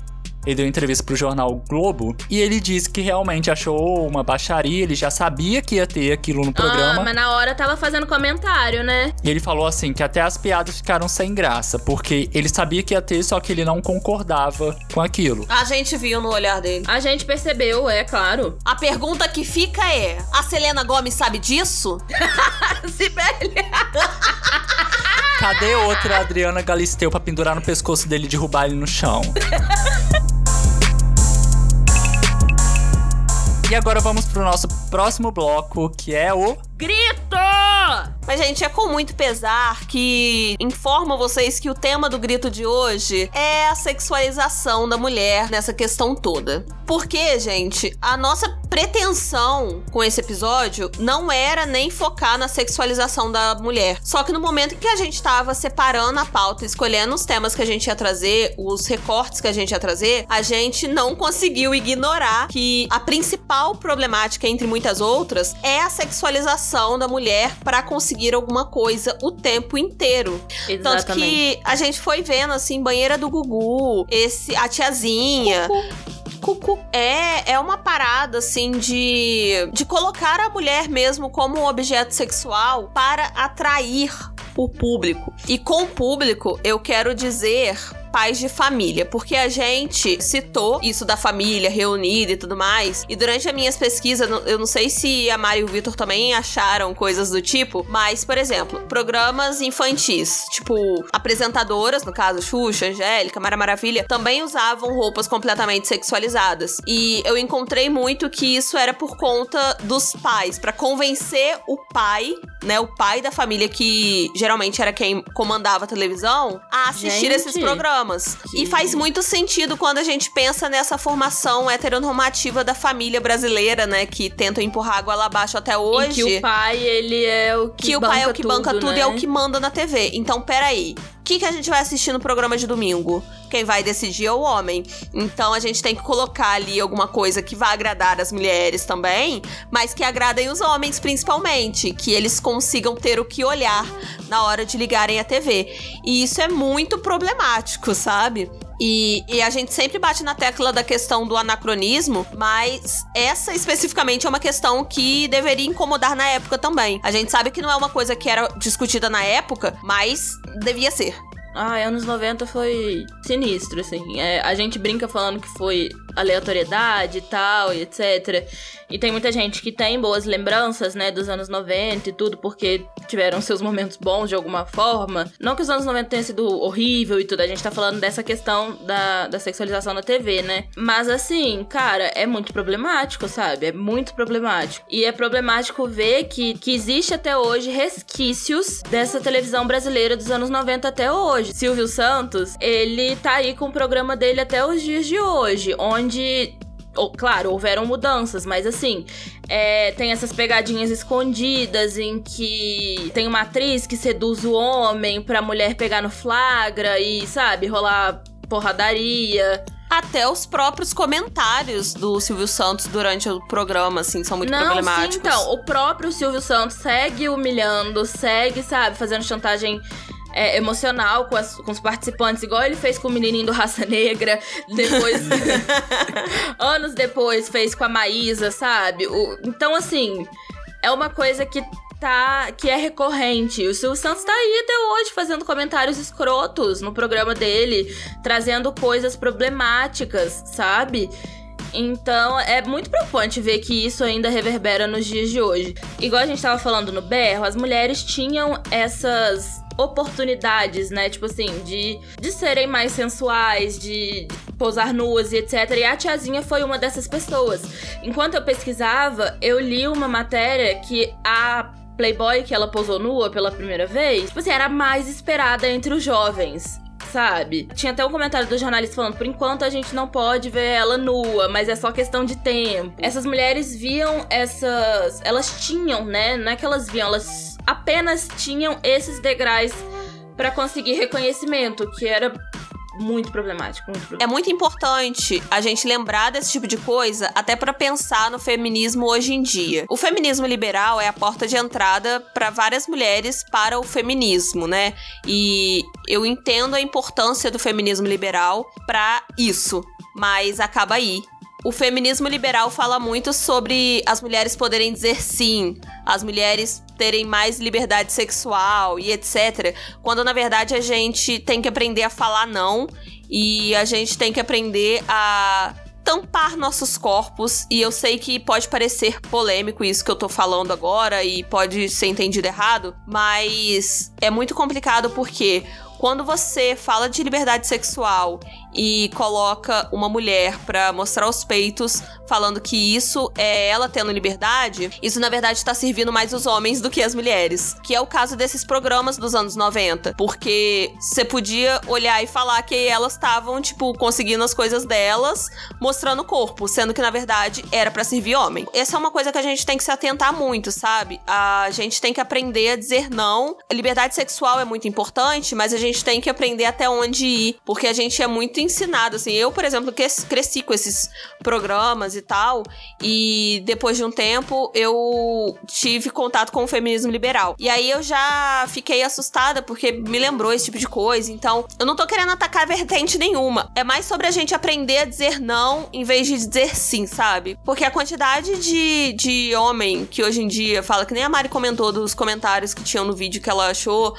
ele deu entrevista pro jornal Globo e ele disse que realmente achou uma baixaria, ele já sabia que ia ter aquilo no programa. Ah, mas na hora tava fazendo comentário, né? E ele falou assim que até as piadas ficaram sem graça, porque ele sabia que ia ter, só que ele não concordava com aquilo. A gente viu no olhar dele. A gente percebeu, é claro. A pergunta que fica é: a Selena Gomes sabe disso? Sibeli. Cadê outra Adriana Galisteu pra pendurar no pescoço dele e derrubar ele no chão? E agora vamos pro nosso próximo bloco, que é o Grito! Mas, gente, é com muito pesar que informo vocês que o tema do grito de hoje é a sexualização da mulher nessa questão toda. Porque, gente, a nossa pretensão com esse episódio não era nem focar na sexualização da mulher. Só que no momento que a gente tava separando a pauta, escolhendo os temas que a gente ia trazer, os recortes que a gente ia trazer, a gente não conseguiu ignorar que a principal problemática, entre muitas outras, é a sexualização da mulher para conseguir alguma coisa o tempo inteiro. Tanto que a gente foi vendo, assim, banheira do Gugu, esse, a tiazinha. Cucu. É, é uma parada, assim, de, de colocar a mulher mesmo como um objeto sexual para atrair o público. E com o público, eu quero dizer pais de família, porque a gente citou isso da família reunida e tudo mais. E durante as minhas pesquisas, eu não sei se a Mari e o Vitor também acharam coisas do tipo, mas, por exemplo, programas infantis, tipo apresentadoras, no caso Xuxa, Angélica, Mara Maravilha, também usavam roupas completamente sexualizadas. E eu encontrei muito que isso era por conta dos pais, para convencer o pai, né, o pai da família que geralmente era quem comandava a televisão, a assistir Gente. esses programas. E faz muito sentido quando a gente pensa nessa formação heteronormativa da família brasileira, né? Que tentam empurrar água lá abaixo até hoje. Que o pai, ele é o que Que o pai é o que banca tudo né? e é o que manda na TV. Então, peraí. O que, que a gente vai assistir no programa de domingo? Quem vai decidir é o homem. Então a gente tem que colocar ali alguma coisa que vai agradar as mulheres também, mas que agradem os homens principalmente. Que eles consigam ter o que olhar na hora de ligarem a TV. E isso é muito problemático, sabe? E, e a gente sempre bate na tecla da questão do anacronismo, mas essa especificamente é uma questão que deveria incomodar na época também. A gente sabe que não é uma coisa que era discutida na época, mas devia ser. Ah, anos 90 foi sinistro, assim. É, a gente brinca falando que foi aleatoriedade e tal, e etc. E tem muita gente que tem boas lembranças, né, dos anos 90 e tudo, porque tiveram seus momentos bons de alguma forma. Não que os anos 90 tenham sido horrível e tudo, a gente tá falando dessa questão da, da sexualização na TV, né? Mas assim, cara, é muito problemático, sabe? É muito problemático. E é problemático ver que, que existe até hoje resquícios dessa televisão brasileira dos anos 90 até hoje. Silvio Santos, ele tá aí com o programa dele até os dias de hoje, onde claro, houveram mudanças, mas assim, é, tem essas pegadinhas escondidas em que tem uma atriz que seduz o homem pra mulher pegar no flagra e, sabe, rolar porradaria. Até os próprios comentários do Silvio Santos durante o programa, assim, são muito Não, problemáticos. sim, então, o próprio Silvio Santos segue humilhando, segue, sabe, fazendo chantagem é, emocional com, as- com os participantes, igual ele fez com o menininho do Raça Negra, depois, anos depois, fez com a Maísa, sabe? O- então, assim, é uma coisa que tá que é recorrente. O Silvio Santos tá aí até hoje fazendo comentários escrotos no programa dele, trazendo coisas problemáticas, sabe? Então é muito preocupante ver que isso ainda reverbera nos dias de hoje. Igual a gente tava falando no berro, as mulheres tinham essas oportunidades, né? Tipo assim, de, de serem mais sensuais, de, de posar nuas e etc. E a tiazinha foi uma dessas pessoas. Enquanto eu pesquisava, eu li uma matéria que a Playboy que ela posou nua pela primeira vez, tipo assim, era a mais esperada entre os jovens. Sabe? Tinha até um comentário do jornalista falando: por enquanto a gente não pode ver ela nua, mas é só questão de tempo. Essas mulheres viam essas. Elas tinham, né? Não é que elas viam, elas apenas tinham esses degraus pra conseguir reconhecimento, que era muito problemático, muito problemático. É muito importante a gente lembrar desse tipo de coisa, até pra pensar no feminismo hoje em dia. O feminismo liberal é a porta de entrada para várias mulheres para o feminismo, né? E eu entendo a importância do feminismo liberal pra isso, mas acaba aí. O feminismo liberal fala muito sobre as mulheres poderem dizer sim, as mulheres terem mais liberdade sexual e etc. Quando na verdade a gente tem que aprender a falar não e a gente tem que aprender a tampar nossos corpos. E eu sei que pode parecer polêmico isso que eu tô falando agora e pode ser entendido errado, mas é muito complicado porque quando você fala de liberdade sexual e coloca uma mulher pra mostrar os peitos, falando que isso é ela tendo liberdade, isso na verdade tá servindo mais os homens do que as mulheres. Que é o caso desses programas dos anos 90. Porque você podia olhar e falar que elas estavam, tipo, conseguindo as coisas delas, mostrando o corpo, sendo que na verdade era pra servir homem. Essa é uma coisa que a gente tem que se atentar muito, sabe? A gente tem que aprender a dizer não. A liberdade sexual é muito importante, mas a gente tem que aprender até onde ir, porque a gente é muito ensinado, assim. Eu, por exemplo, cres- cresci com esses programas e tal, e depois de um tempo eu tive contato com o feminismo liberal. E aí eu já fiquei assustada porque me lembrou esse tipo de coisa. Então, eu não tô querendo atacar vertente nenhuma. É mais sobre a gente aprender a dizer não em vez de dizer sim, sabe? Porque a quantidade de, de homem que hoje em dia fala, que nem a Mari comentou dos comentários que tinham no vídeo que ela achou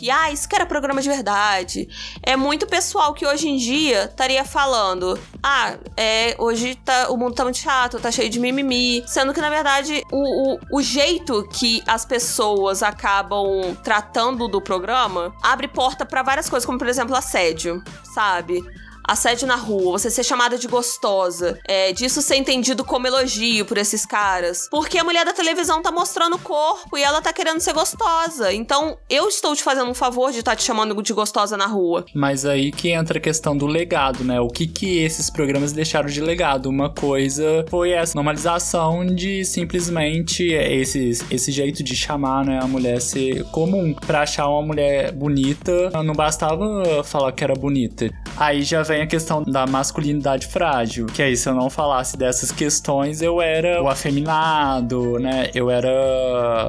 que, ah, isso que era programa de verdade. É muito pessoal que hoje em dia estaria falando, ah, é, hoje tá, o mundo tá muito chato, tá cheio de mimimi. Sendo que, na verdade, o, o, o jeito que as pessoas acabam tratando do programa abre porta pra várias coisas, como, por exemplo, assédio, sabe? Assédio na rua, você ser chamada de gostosa, é, disso ser entendido como elogio por esses caras. Porque a mulher da televisão tá mostrando o corpo e ela tá querendo ser gostosa. Então, eu estou te fazendo um favor de estar te chamando de gostosa na rua. Mas aí que entra a questão do legado, né? O que que esses programas deixaram de legado? Uma coisa foi essa normalização de simplesmente esse, esse jeito de chamar né, a mulher ser comum. Pra achar uma mulher bonita, não bastava falar que era bonita. Aí já vem a questão da masculinidade frágil, que aí se eu não falasse dessas questões, eu era o afeminado, né? Eu era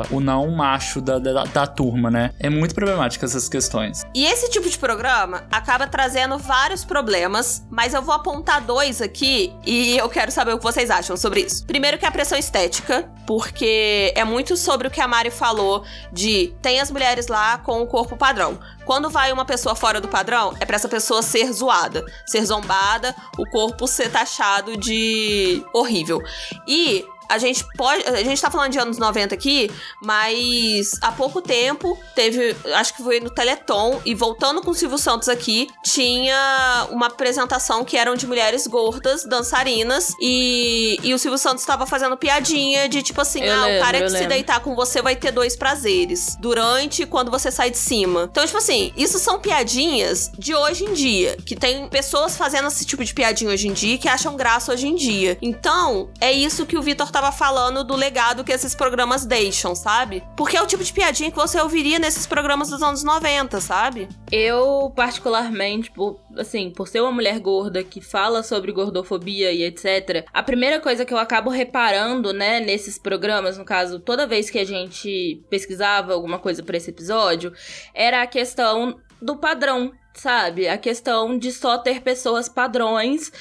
o não macho da, da, da turma, né? É muito problemática essas questões. E esse tipo de programa acaba trazendo vários problemas, mas eu vou apontar dois aqui e eu quero saber o que vocês acham sobre isso. Primeiro que é a pressão estética, porque é muito sobre o que a Mari falou de tem as mulheres lá com o corpo padrão. Quando vai uma pessoa fora do padrão, é pra essa pessoa ser zoada, ser zombada, o corpo ser taxado de horrível. E a gente pode. A gente tá falando de anos 90 aqui, mas há pouco tempo teve. Acho que foi no Teleton, e voltando com o Silvio Santos aqui, tinha uma apresentação que eram de mulheres gordas, dançarinas, e, e o Silvio Santos tava fazendo piadinha de tipo assim: Eu ah, lembro, o cara que se lembro. deitar com você vai ter dois prazeres. Durante e quando você sai de cima. Então, tipo assim, isso são piadinhas de hoje em dia. Que tem pessoas fazendo esse tipo de piadinha hoje em dia que acham graça hoje em dia. Então, é isso que o Vitor tava falando do legado que esses programas deixam, sabe? Porque é o tipo de piadinha que você ouviria nesses programas dos anos 90, sabe? Eu, particularmente, por, assim, por ser uma mulher gorda que fala sobre gordofobia e etc., a primeira coisa que eu acabo reparando, né, nesses programas, no caso, toda vez que a gente pesquisava alguma coisa pra esse episódio, era a questão do padrão, sabe? A questão de só ter pessoas padrões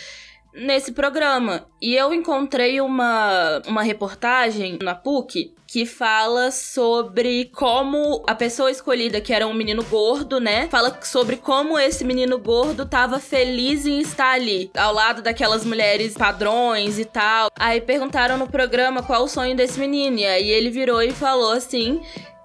nesse programa. E eu encontrei uma, uma reportagem na PUC que fala sobre como a pessoa escolhida, que era um menino gordo, né? Fala sobre como esse menino gordo tava feliz em estar ali, ao lado daquelas mulheres padrões e tal. Aí perguntaram no programa qual o sonho desse menino. E aí ele virou e falou assim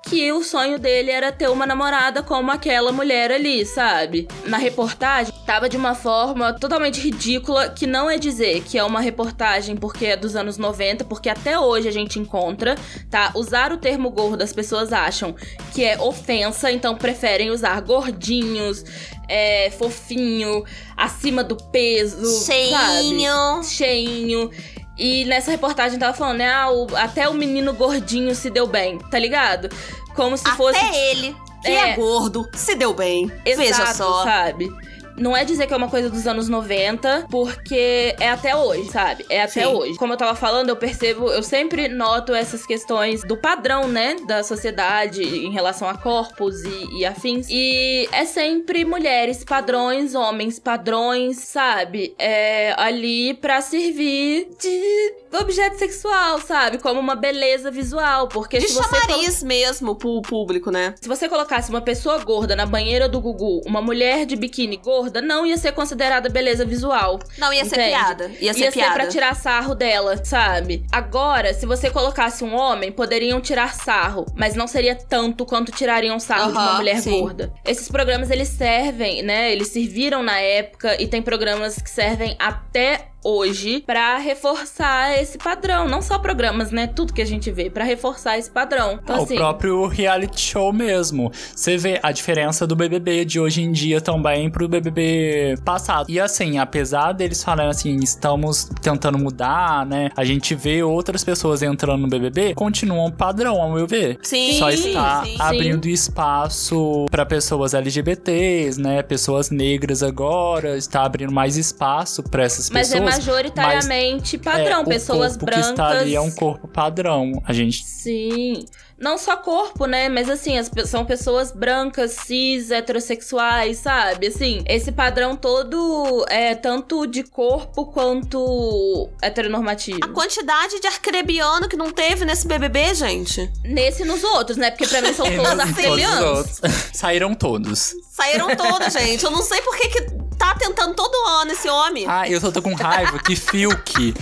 que o sonho dele era ter uma namorada como aquela mulher ali, sabe? Na reportagem, tava de uma forma totalmente ridícula, que não é dizer que é uma reportagem porque é dos anos 90, porque até hoje a gente encontra, tá? Usar o termo gordo as pessoas acham que é ofensa, então preferem usar gordinhos, é, fofinho, acima do peso, Cheinho. sabe? Cheinho. E nessa reportagem tava falando, né? Ah, o- até o menino gordinho se deu bem, tá ligado? Como se Até fosse. ele, que é. gordo, se deu bem. Veja Exato, só. sabe? Não é dizer que é uma coisa dos anos 90, porque é até hoje, sabe? É até Sim. hoje. Como eu tava falando, eu percebo, eu sempre noto essas questões do padrão, né? Da sociedade em relação a corpos e, e afins. E é sempre mulheres padrões, homens padrões, sabe? É ali pra servir de objeto sexual, sabe? Como uma beleza visual. Porque De se você. chamariz mesmo pro público, né? Se você colocasse uma pessoa gorda na banheira do Gugu, uma mulher de biquíni gorda, gorda, não ia ser considerada beleza visual. Não, ia ser Entende? piada. Ia ser Ia piada. pra tirar sarro dela, sabe? Agora, se você colocasse um homem, poderiam tirar sarro, mas não seria tanto quanto tirariam sarro de uma mulher sim. gorda. Esses programas, eles servem, né? Eles serviram na época e tem programas que servem até hoje pra reforçar esse padrão. Não só programas, né? Tudo que a gente vê, pra reforçar esse padrão. Então, Ah, assim, O próprio reality show mesmo. Você vê a diferença do BBB de hoje em dia também pro BBB passado. E assim, apesar deles falarem assim, estamos tentando mudar, né? A gente vê outras pessoas entrando no BBB, continuam padrão, ao meu ver. Sim, Só sim, está sim. abrindo espaço pra pessoas LGBTs, né? Pessoas negras agora, está abrindo mais espaço pra essas mas é pessoas. majoritariamente padrão. É, o pessoas corpo brancas. que está ali é um corpo padrão. A gente Sim. Não só corpo, né? Mas assim, as, são pessoas brancas, cis, heterossexuais, sabe? Assim, esse padrão todo é tanto de corpo quanto heteronormativo. A quantidade de arcrebiano que não teve nesse BBB, gente. Nesse e nos outros, né? Porque pra mim são todos nos- todos os arcrebianos. outros. Saíram todos. Saíram todas, gente. Eu não sei por que, que tá tentando todo ano esse homem. Ah, eu só tô com raiva que Fiuk.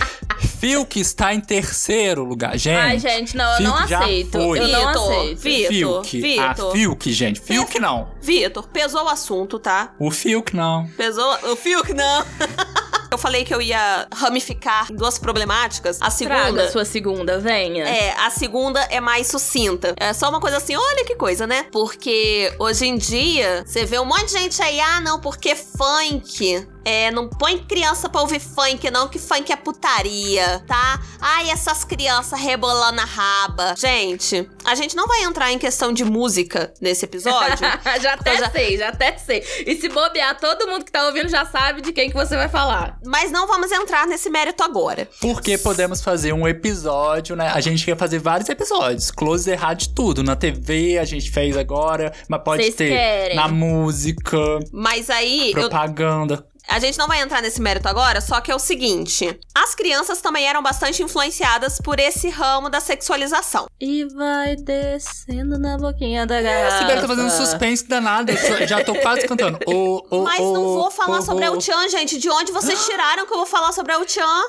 Fiuk está em terceiro lugar, gente. Ai, gente, não, eu não aceito. foi. Eu não Vitor, aceito. Vitor, Fiuk. Ah, Vitor. Fiuk, gente. Fiuk não. Vitor, pesou o assunto, tá? O Fiuk não. Pesou. O Fiuk não. Eu falei que eu ia ramificar em duas problemáticas. A segunda. Traga sua segunda, venha. É, a segunda é mais sucinta. É só uma coisa assim, olha que coisa, né? Porque hoje em dia, você vê um monte de gente aí, ah, não, porque funk. É, não põe criança pra ouvir funk, não, que funk é putaria, tá? Ai, essas crianças rebolando a raba. Gente, a gente não vai entrar em questão de música nesse episódio. já até Eu já- sei, já até sei. E se bobear, todo mundo que tá ouvindo já sabe de quem que você vai falar. mas não vamos entrar nesse mérito agora. Porque podemos fazer um episódio, né? A gente quer fazer vários episódios. Close errado de tudo. Na TV a gente fez agora, mas pode Vocês ter querem. na música, Mas aí, eu, propaganda. A gente não vai entrar nesse mérito agora, só que é o seguinte: as crianças também eram bastante influenciadas por esse ramo da sexualização. E vai descendo na boquinha da garrafa. Sibeli tá fazendo suspense danado. Eu já tô quase cantando. Ô, ô, Mas não vou falar ô, sobre a ô. El-Chan, gente. De onde vocês tiraram que eu vou falar sobre a El-Chan?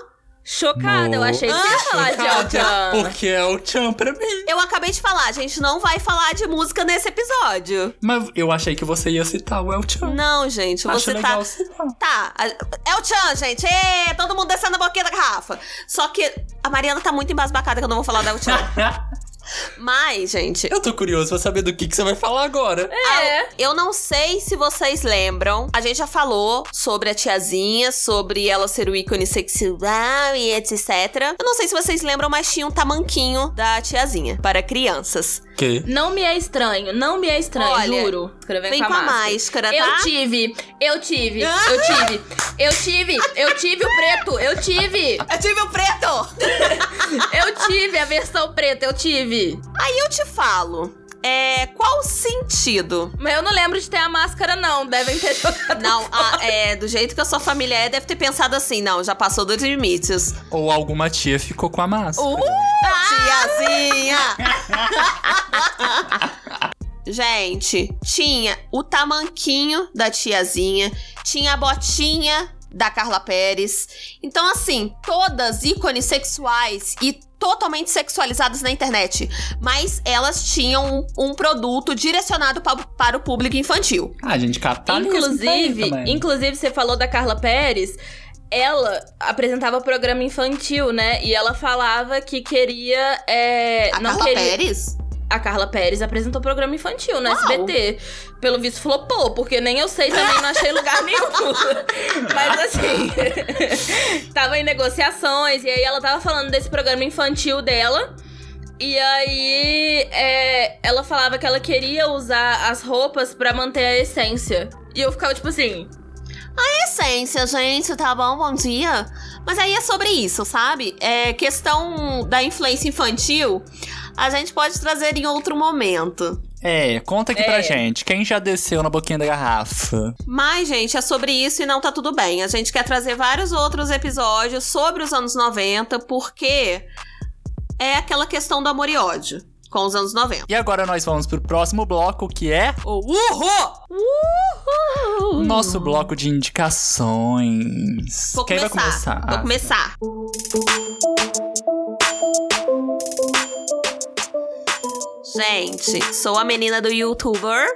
Chocada, eu achei que você ia falar de. Porque é o Chan pra mim. Eu acabei de falar, a gente não vai falar de música nesse episódio. Mas eu achei que você ia citar o El Chan. Não, gente, Acho você legal tá. citar. Tá, a- El-Chan, gente. Ê, todo mundo descendo a boquinha da garrafa. Só que a Mariana tá muito embasbacada que eu não vou falar da El-Chan. Mas, gente, Eu tô curioso pra saber do que, que você vai falar agora. É. Eu não sei se vocês lembram. A gente já falou sobre a tiazinha, sobre ela ser o ícone sexual e etc. Eu não sei se vocês lembram, mas tinha um tamanquinho da tiazinha para crianças. Que? Não me é estranho, não me é estranho, Olha, juro. Escrevendo Vem com a máscara, tá? Eu tive, eu tive, eu tive, eu tive, eu tive o preto, eu tive, Eu tive o preto! eu tive a versão preta, eu tive. Aí eu te falo. É, qual o sentido? Mas eu não lembro de ter a máscara, não. Devem ter jogado. Não, a- é, do jeito que a sua família é, deve ter pensado assim, não, já passou dos limites. Ou alguma tia ficou com a máscara. Uh, tiazinha! Gente, tinha o tamanquinho da tiazinha, tinha a botinha da Carla Pérez. Então, assim, todas ícones sexuais e totalmente sexualizadas na internet. Mas elas tinham um, um produto direcionado pa- para o público infantil. Ah, gente, tem Inclusive, inclusive, você falou da Carla Pérez. Ela apresentava programa infantil, né? E ela falava que queria. é, A não Carla queria... Pérez? A Carla Pérez apresentou programa infantil no Uau. SBT. Pelo visto, flopou, porque nem eu sei também, não achei lugar nenhum. Mas assim, tava em negociações, e aí ela tava falando desse programa infantil dela. E aí, é, ela falava que ela queria usar as roupas pra manter a essência. E eu ficava tipo assim. essência, gente, tá bom? Bom dia. Mas aí é sobre isso, sabe? É questão da influência infantil, a gente pode trazer em outro momento. É, conta aqui É. pra gente. Quem já desceu na boquinha da garrafa? Mas, gente, é sobre isso e não tá tudo bem. A gente quer trazer vários outros episódios sobre os anos 90, porque é aquela questão do amor e ódio. com os anos 90. E agora nós vamos pro próximo bloco, que é O Uhul! nosso bloco de indicações. Vou Quem começar. vai começar? Vou Ah, começar. Gente, sou a menina do youtuber,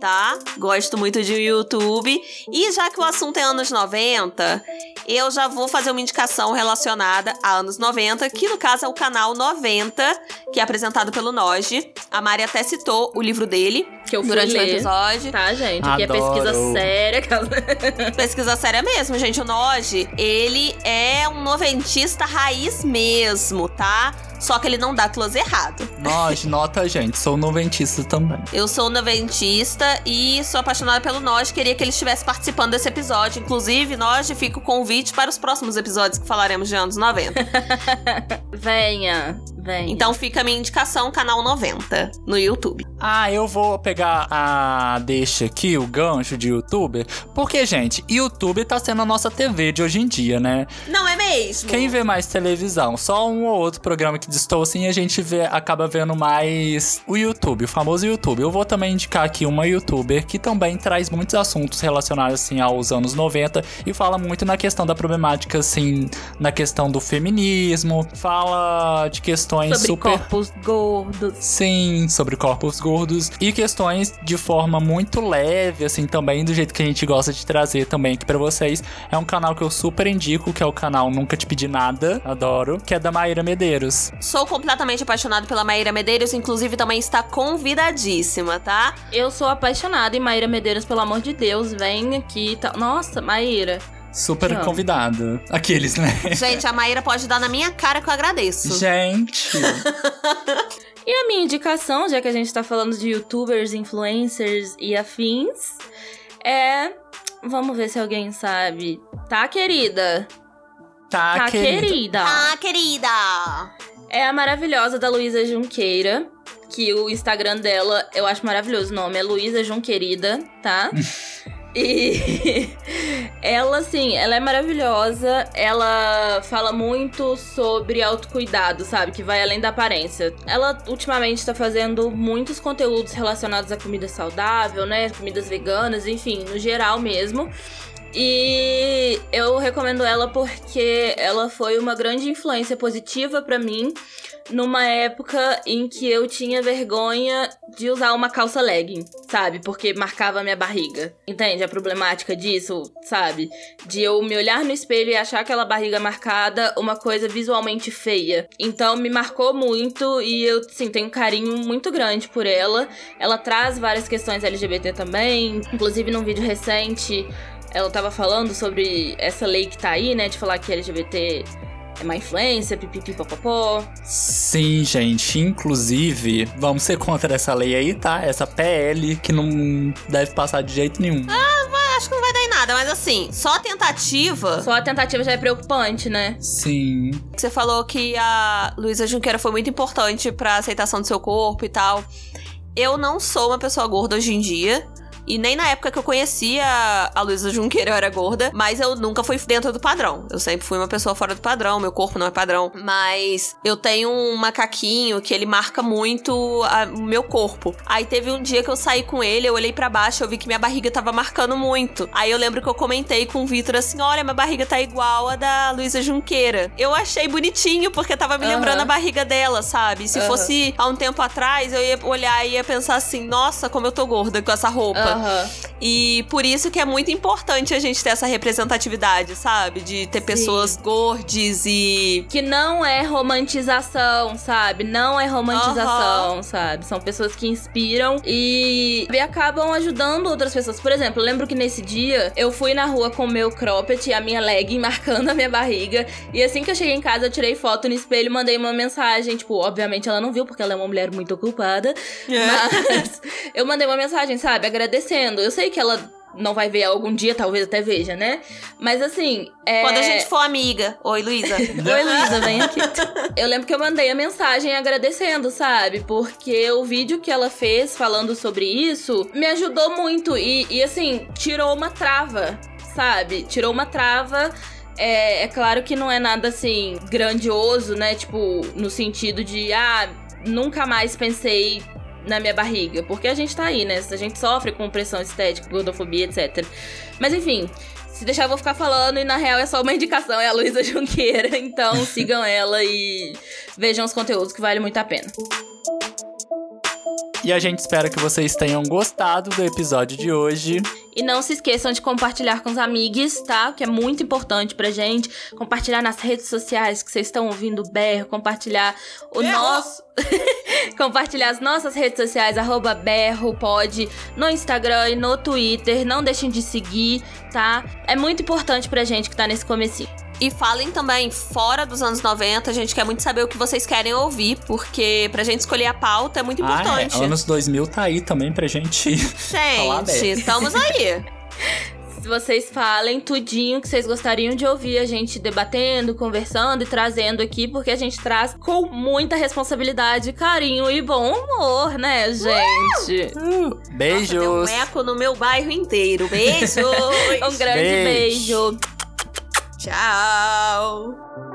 tá? Gosto muito de YouTube. E já que o assunto é anos 90, eu já vou fazer uma indicação relacionada a anos 90, que no caso é o canal 90, que é apresentado pelo Noge. A Mari até citou o livro dele Que eu fui durante o ler. episódio. Tá, gente? Aqui é Adoro. pesquisa séria. Pesquisa séria mesmo, gente. O Noge, ele é um noventista raiz mesmo, tá? Só que ele não dá close errado. Nós, nota, gente, sou noventista também. Eu sou noventista e sou apaixonada pelo Noge. Queria que ele estivesse participando desse episódio. Inclusive, Noge, fica o convite para os próximos episódios que falaremos de anos 90. venha, Então fica a minha indicação, canal 90, no YouTube. Ah, eu vou pegar a deixa aqui, o gancho de youtuber, porque, gente, YouTube tá sendo a nossa TV de hoje em dia, né? Não é mesmo? Quem vê mais televisão? Só um ou outro programa que distou assim, a gente vê, acaba vendo mais o YouTube, o famoso YouTube. Eu vou também indicar aqui uma youtuber que também traz muitos assuntos relacionados assim aos anos 90 e fala muito na questão da problemática assim, na questão do feminismo, fala de questões Sobre super corpos gordos. Sim, sobre corpos gordos e questões de forma muito leve, assim, também do jeito que a gente gosta de trazer também aqui pra vocês. É um canal que eu super indico, que é o canal Nunca Te Pedi Nada, adoro, que é da Maíra Medeiros. Sou completamente apaixonado pela Maíra Medeiros, inclusive também está convidadíssima, tá? Eu sou apaixonada e Maíra Medeiros, pelo amor de Deus, vem aqui e tal. Nossa, Maíra. Super convidado. Aqueles, né? Gente, a Maíra pode dar na minha cara que eu agradeço. Gente. E a minha indicação, já que a gente tá falando de youtubers, influencers e afins, é. Vamos ver se alguém sabe. Tá, querida? Tá, Tá, querida. querida? Ah, querida! É a maravilhosa da Luísa Junqueira. Que o Instagram dela, eu acho maravilhoso o nome, é Luísa Junquerida, tá? E ela, assim, ela é maravilhosa. Ela fala muito sobre autocuidado, sabe? Que vai além da aparência. Ela ultimamente tá fazendo muitos conteúdos relacionados à comida saudável, né? Comidas veganas, enfim, no geral mesmo. E eu recomendo ela porque ela foi uma grande influência positiva pra mim numa época em que eu tinha vergonha de usar uma calça legging, sabe? Porque marcava minha barriga. Entende a problemática disso, sabe? De eu me olhar no espelho e achar aquela barriga marcada uma coisa visualmente feia. Então me marcou muito e eu, sim, tenho um carinho muito grande por ela. Ela traz várias questões LGBT também, inclusive num vídeo recente ela tava falando sobre essa lei que tá aí, né? De falar que LGBT é má influência, pipipi popopó. Sim, gente. Inclusive, vamos ser contra essa lei aí, tá? Essa PL que não deve passar de jeito nenhum. Ah, acho que não vai dar em nada, mas assim, só a tentativa. Só a tentativa já é preocupante, né? Sim. Você falou que a Luísa Junqueira foi muito importante pra aceitação do seu corpo e tal. Eu não sou uma pessoa gorda hoje em dia. E nem na época que eu conhecia a Luísa Junqueira eu era gorda, mas eu nunca fui dentro do padrão. Eu sempre fui uma pessoa fora do padrão, meu corpo não é padrão. Mas eu tenho um macaquinho que ele marca muito a- o meu corpo. Aí teve um dia que eu saí com ele, eu olhei pra baixo, eu vi que minha barriga tava marcando muito. Aí eu lembro que eu comentei com o Vitor assim: olha, minha barriga tá igual a da Luísa Junqueira. Eu achei bonitinho, porque tava me lembrando a barriga dela, sabe? Se Aham. fosse há um tempo atrás, eu ia olhar e ia pensar assim: nossa, como eu tô gorda com essa roupa. Aham. E por isso que é muito importante a gente ter essa representatividade, sabe? De ter pessoas gordes e. Que não é romantização, sabe? Não é romantização, sabe? São pessoas que inspiram e, e acabam ajudando outras pessoas. Por exemplo, eu lembro que nesse dia eu fui na rua com o meu cropped e a minha legging marcando a minha barriga. E assim que eu cheguei em casa, eu tirei foto no espelho e mandei uma mensagem. Tipo, obviamente ela não viu, porque ela é uma mulher muito ocupada. Mas eu mandei uma mensagem, sabe? Agradecendo. Eu sei que ela não vai ver algum dia, talvez até veja, né? Mas assim. É... Quando a gente for amiga. Oi, Luísa. Oi, Luísa, vem aqui. Eu lembro que eu mandei a mensagem agradecendo, sabe? Porque o vídeo que ela fez falando sobre isso me ajudou muito. E, e assim, tirou uma trava, sabe? Tirou uma trava. É, é claro que não é nada assim grandioso, né? Tipo, no sentido de, ah, nunca mais pensei na minha barriga. Porque a gente tá aí, né? A gente sofre com pressão estética, gordofobia, etc. Mas enfim. Se deixar, eu vou ficar falando, e na real é só uma indicação, é a Luísa Junqueira. Então sigam ela e vejam os conteúdos que vale muito a pena. E a gente espera que vocês tenham gostado do episódio de hoje. E não se esqueçam de compartilhar com os amigos, tá? Que é muito importante pra gente. Compartilhar nas redes sociais que vocês estão ouvindo o berro. Compartilhar o nosso. compartilhar as nossas redes sociais, arroba berro, pode, no Instagram e no Twitter. Não deixem de seguir, tá? É muito importante pra gente que tá nesse comecinho. E falem também, fora dos anos 90, a gente quer muito saber o que vocês querem ouvir, porque pra gente escolher a pauta é muito Ah, importante. é, anos 2000 tá aí também pra gente falar Gente, estamos aí. Se vocês falem tudinho que vocês gostariam de ouvir a gente debatendo, conversando e trazendo aqui, porque a gente traz com muita responsabilidade, carinho e bom humor, né, gente? Beijos! Tem um eco no meu bairro inteiro. Beijo! Um grande Beijo. beijo. Ciao.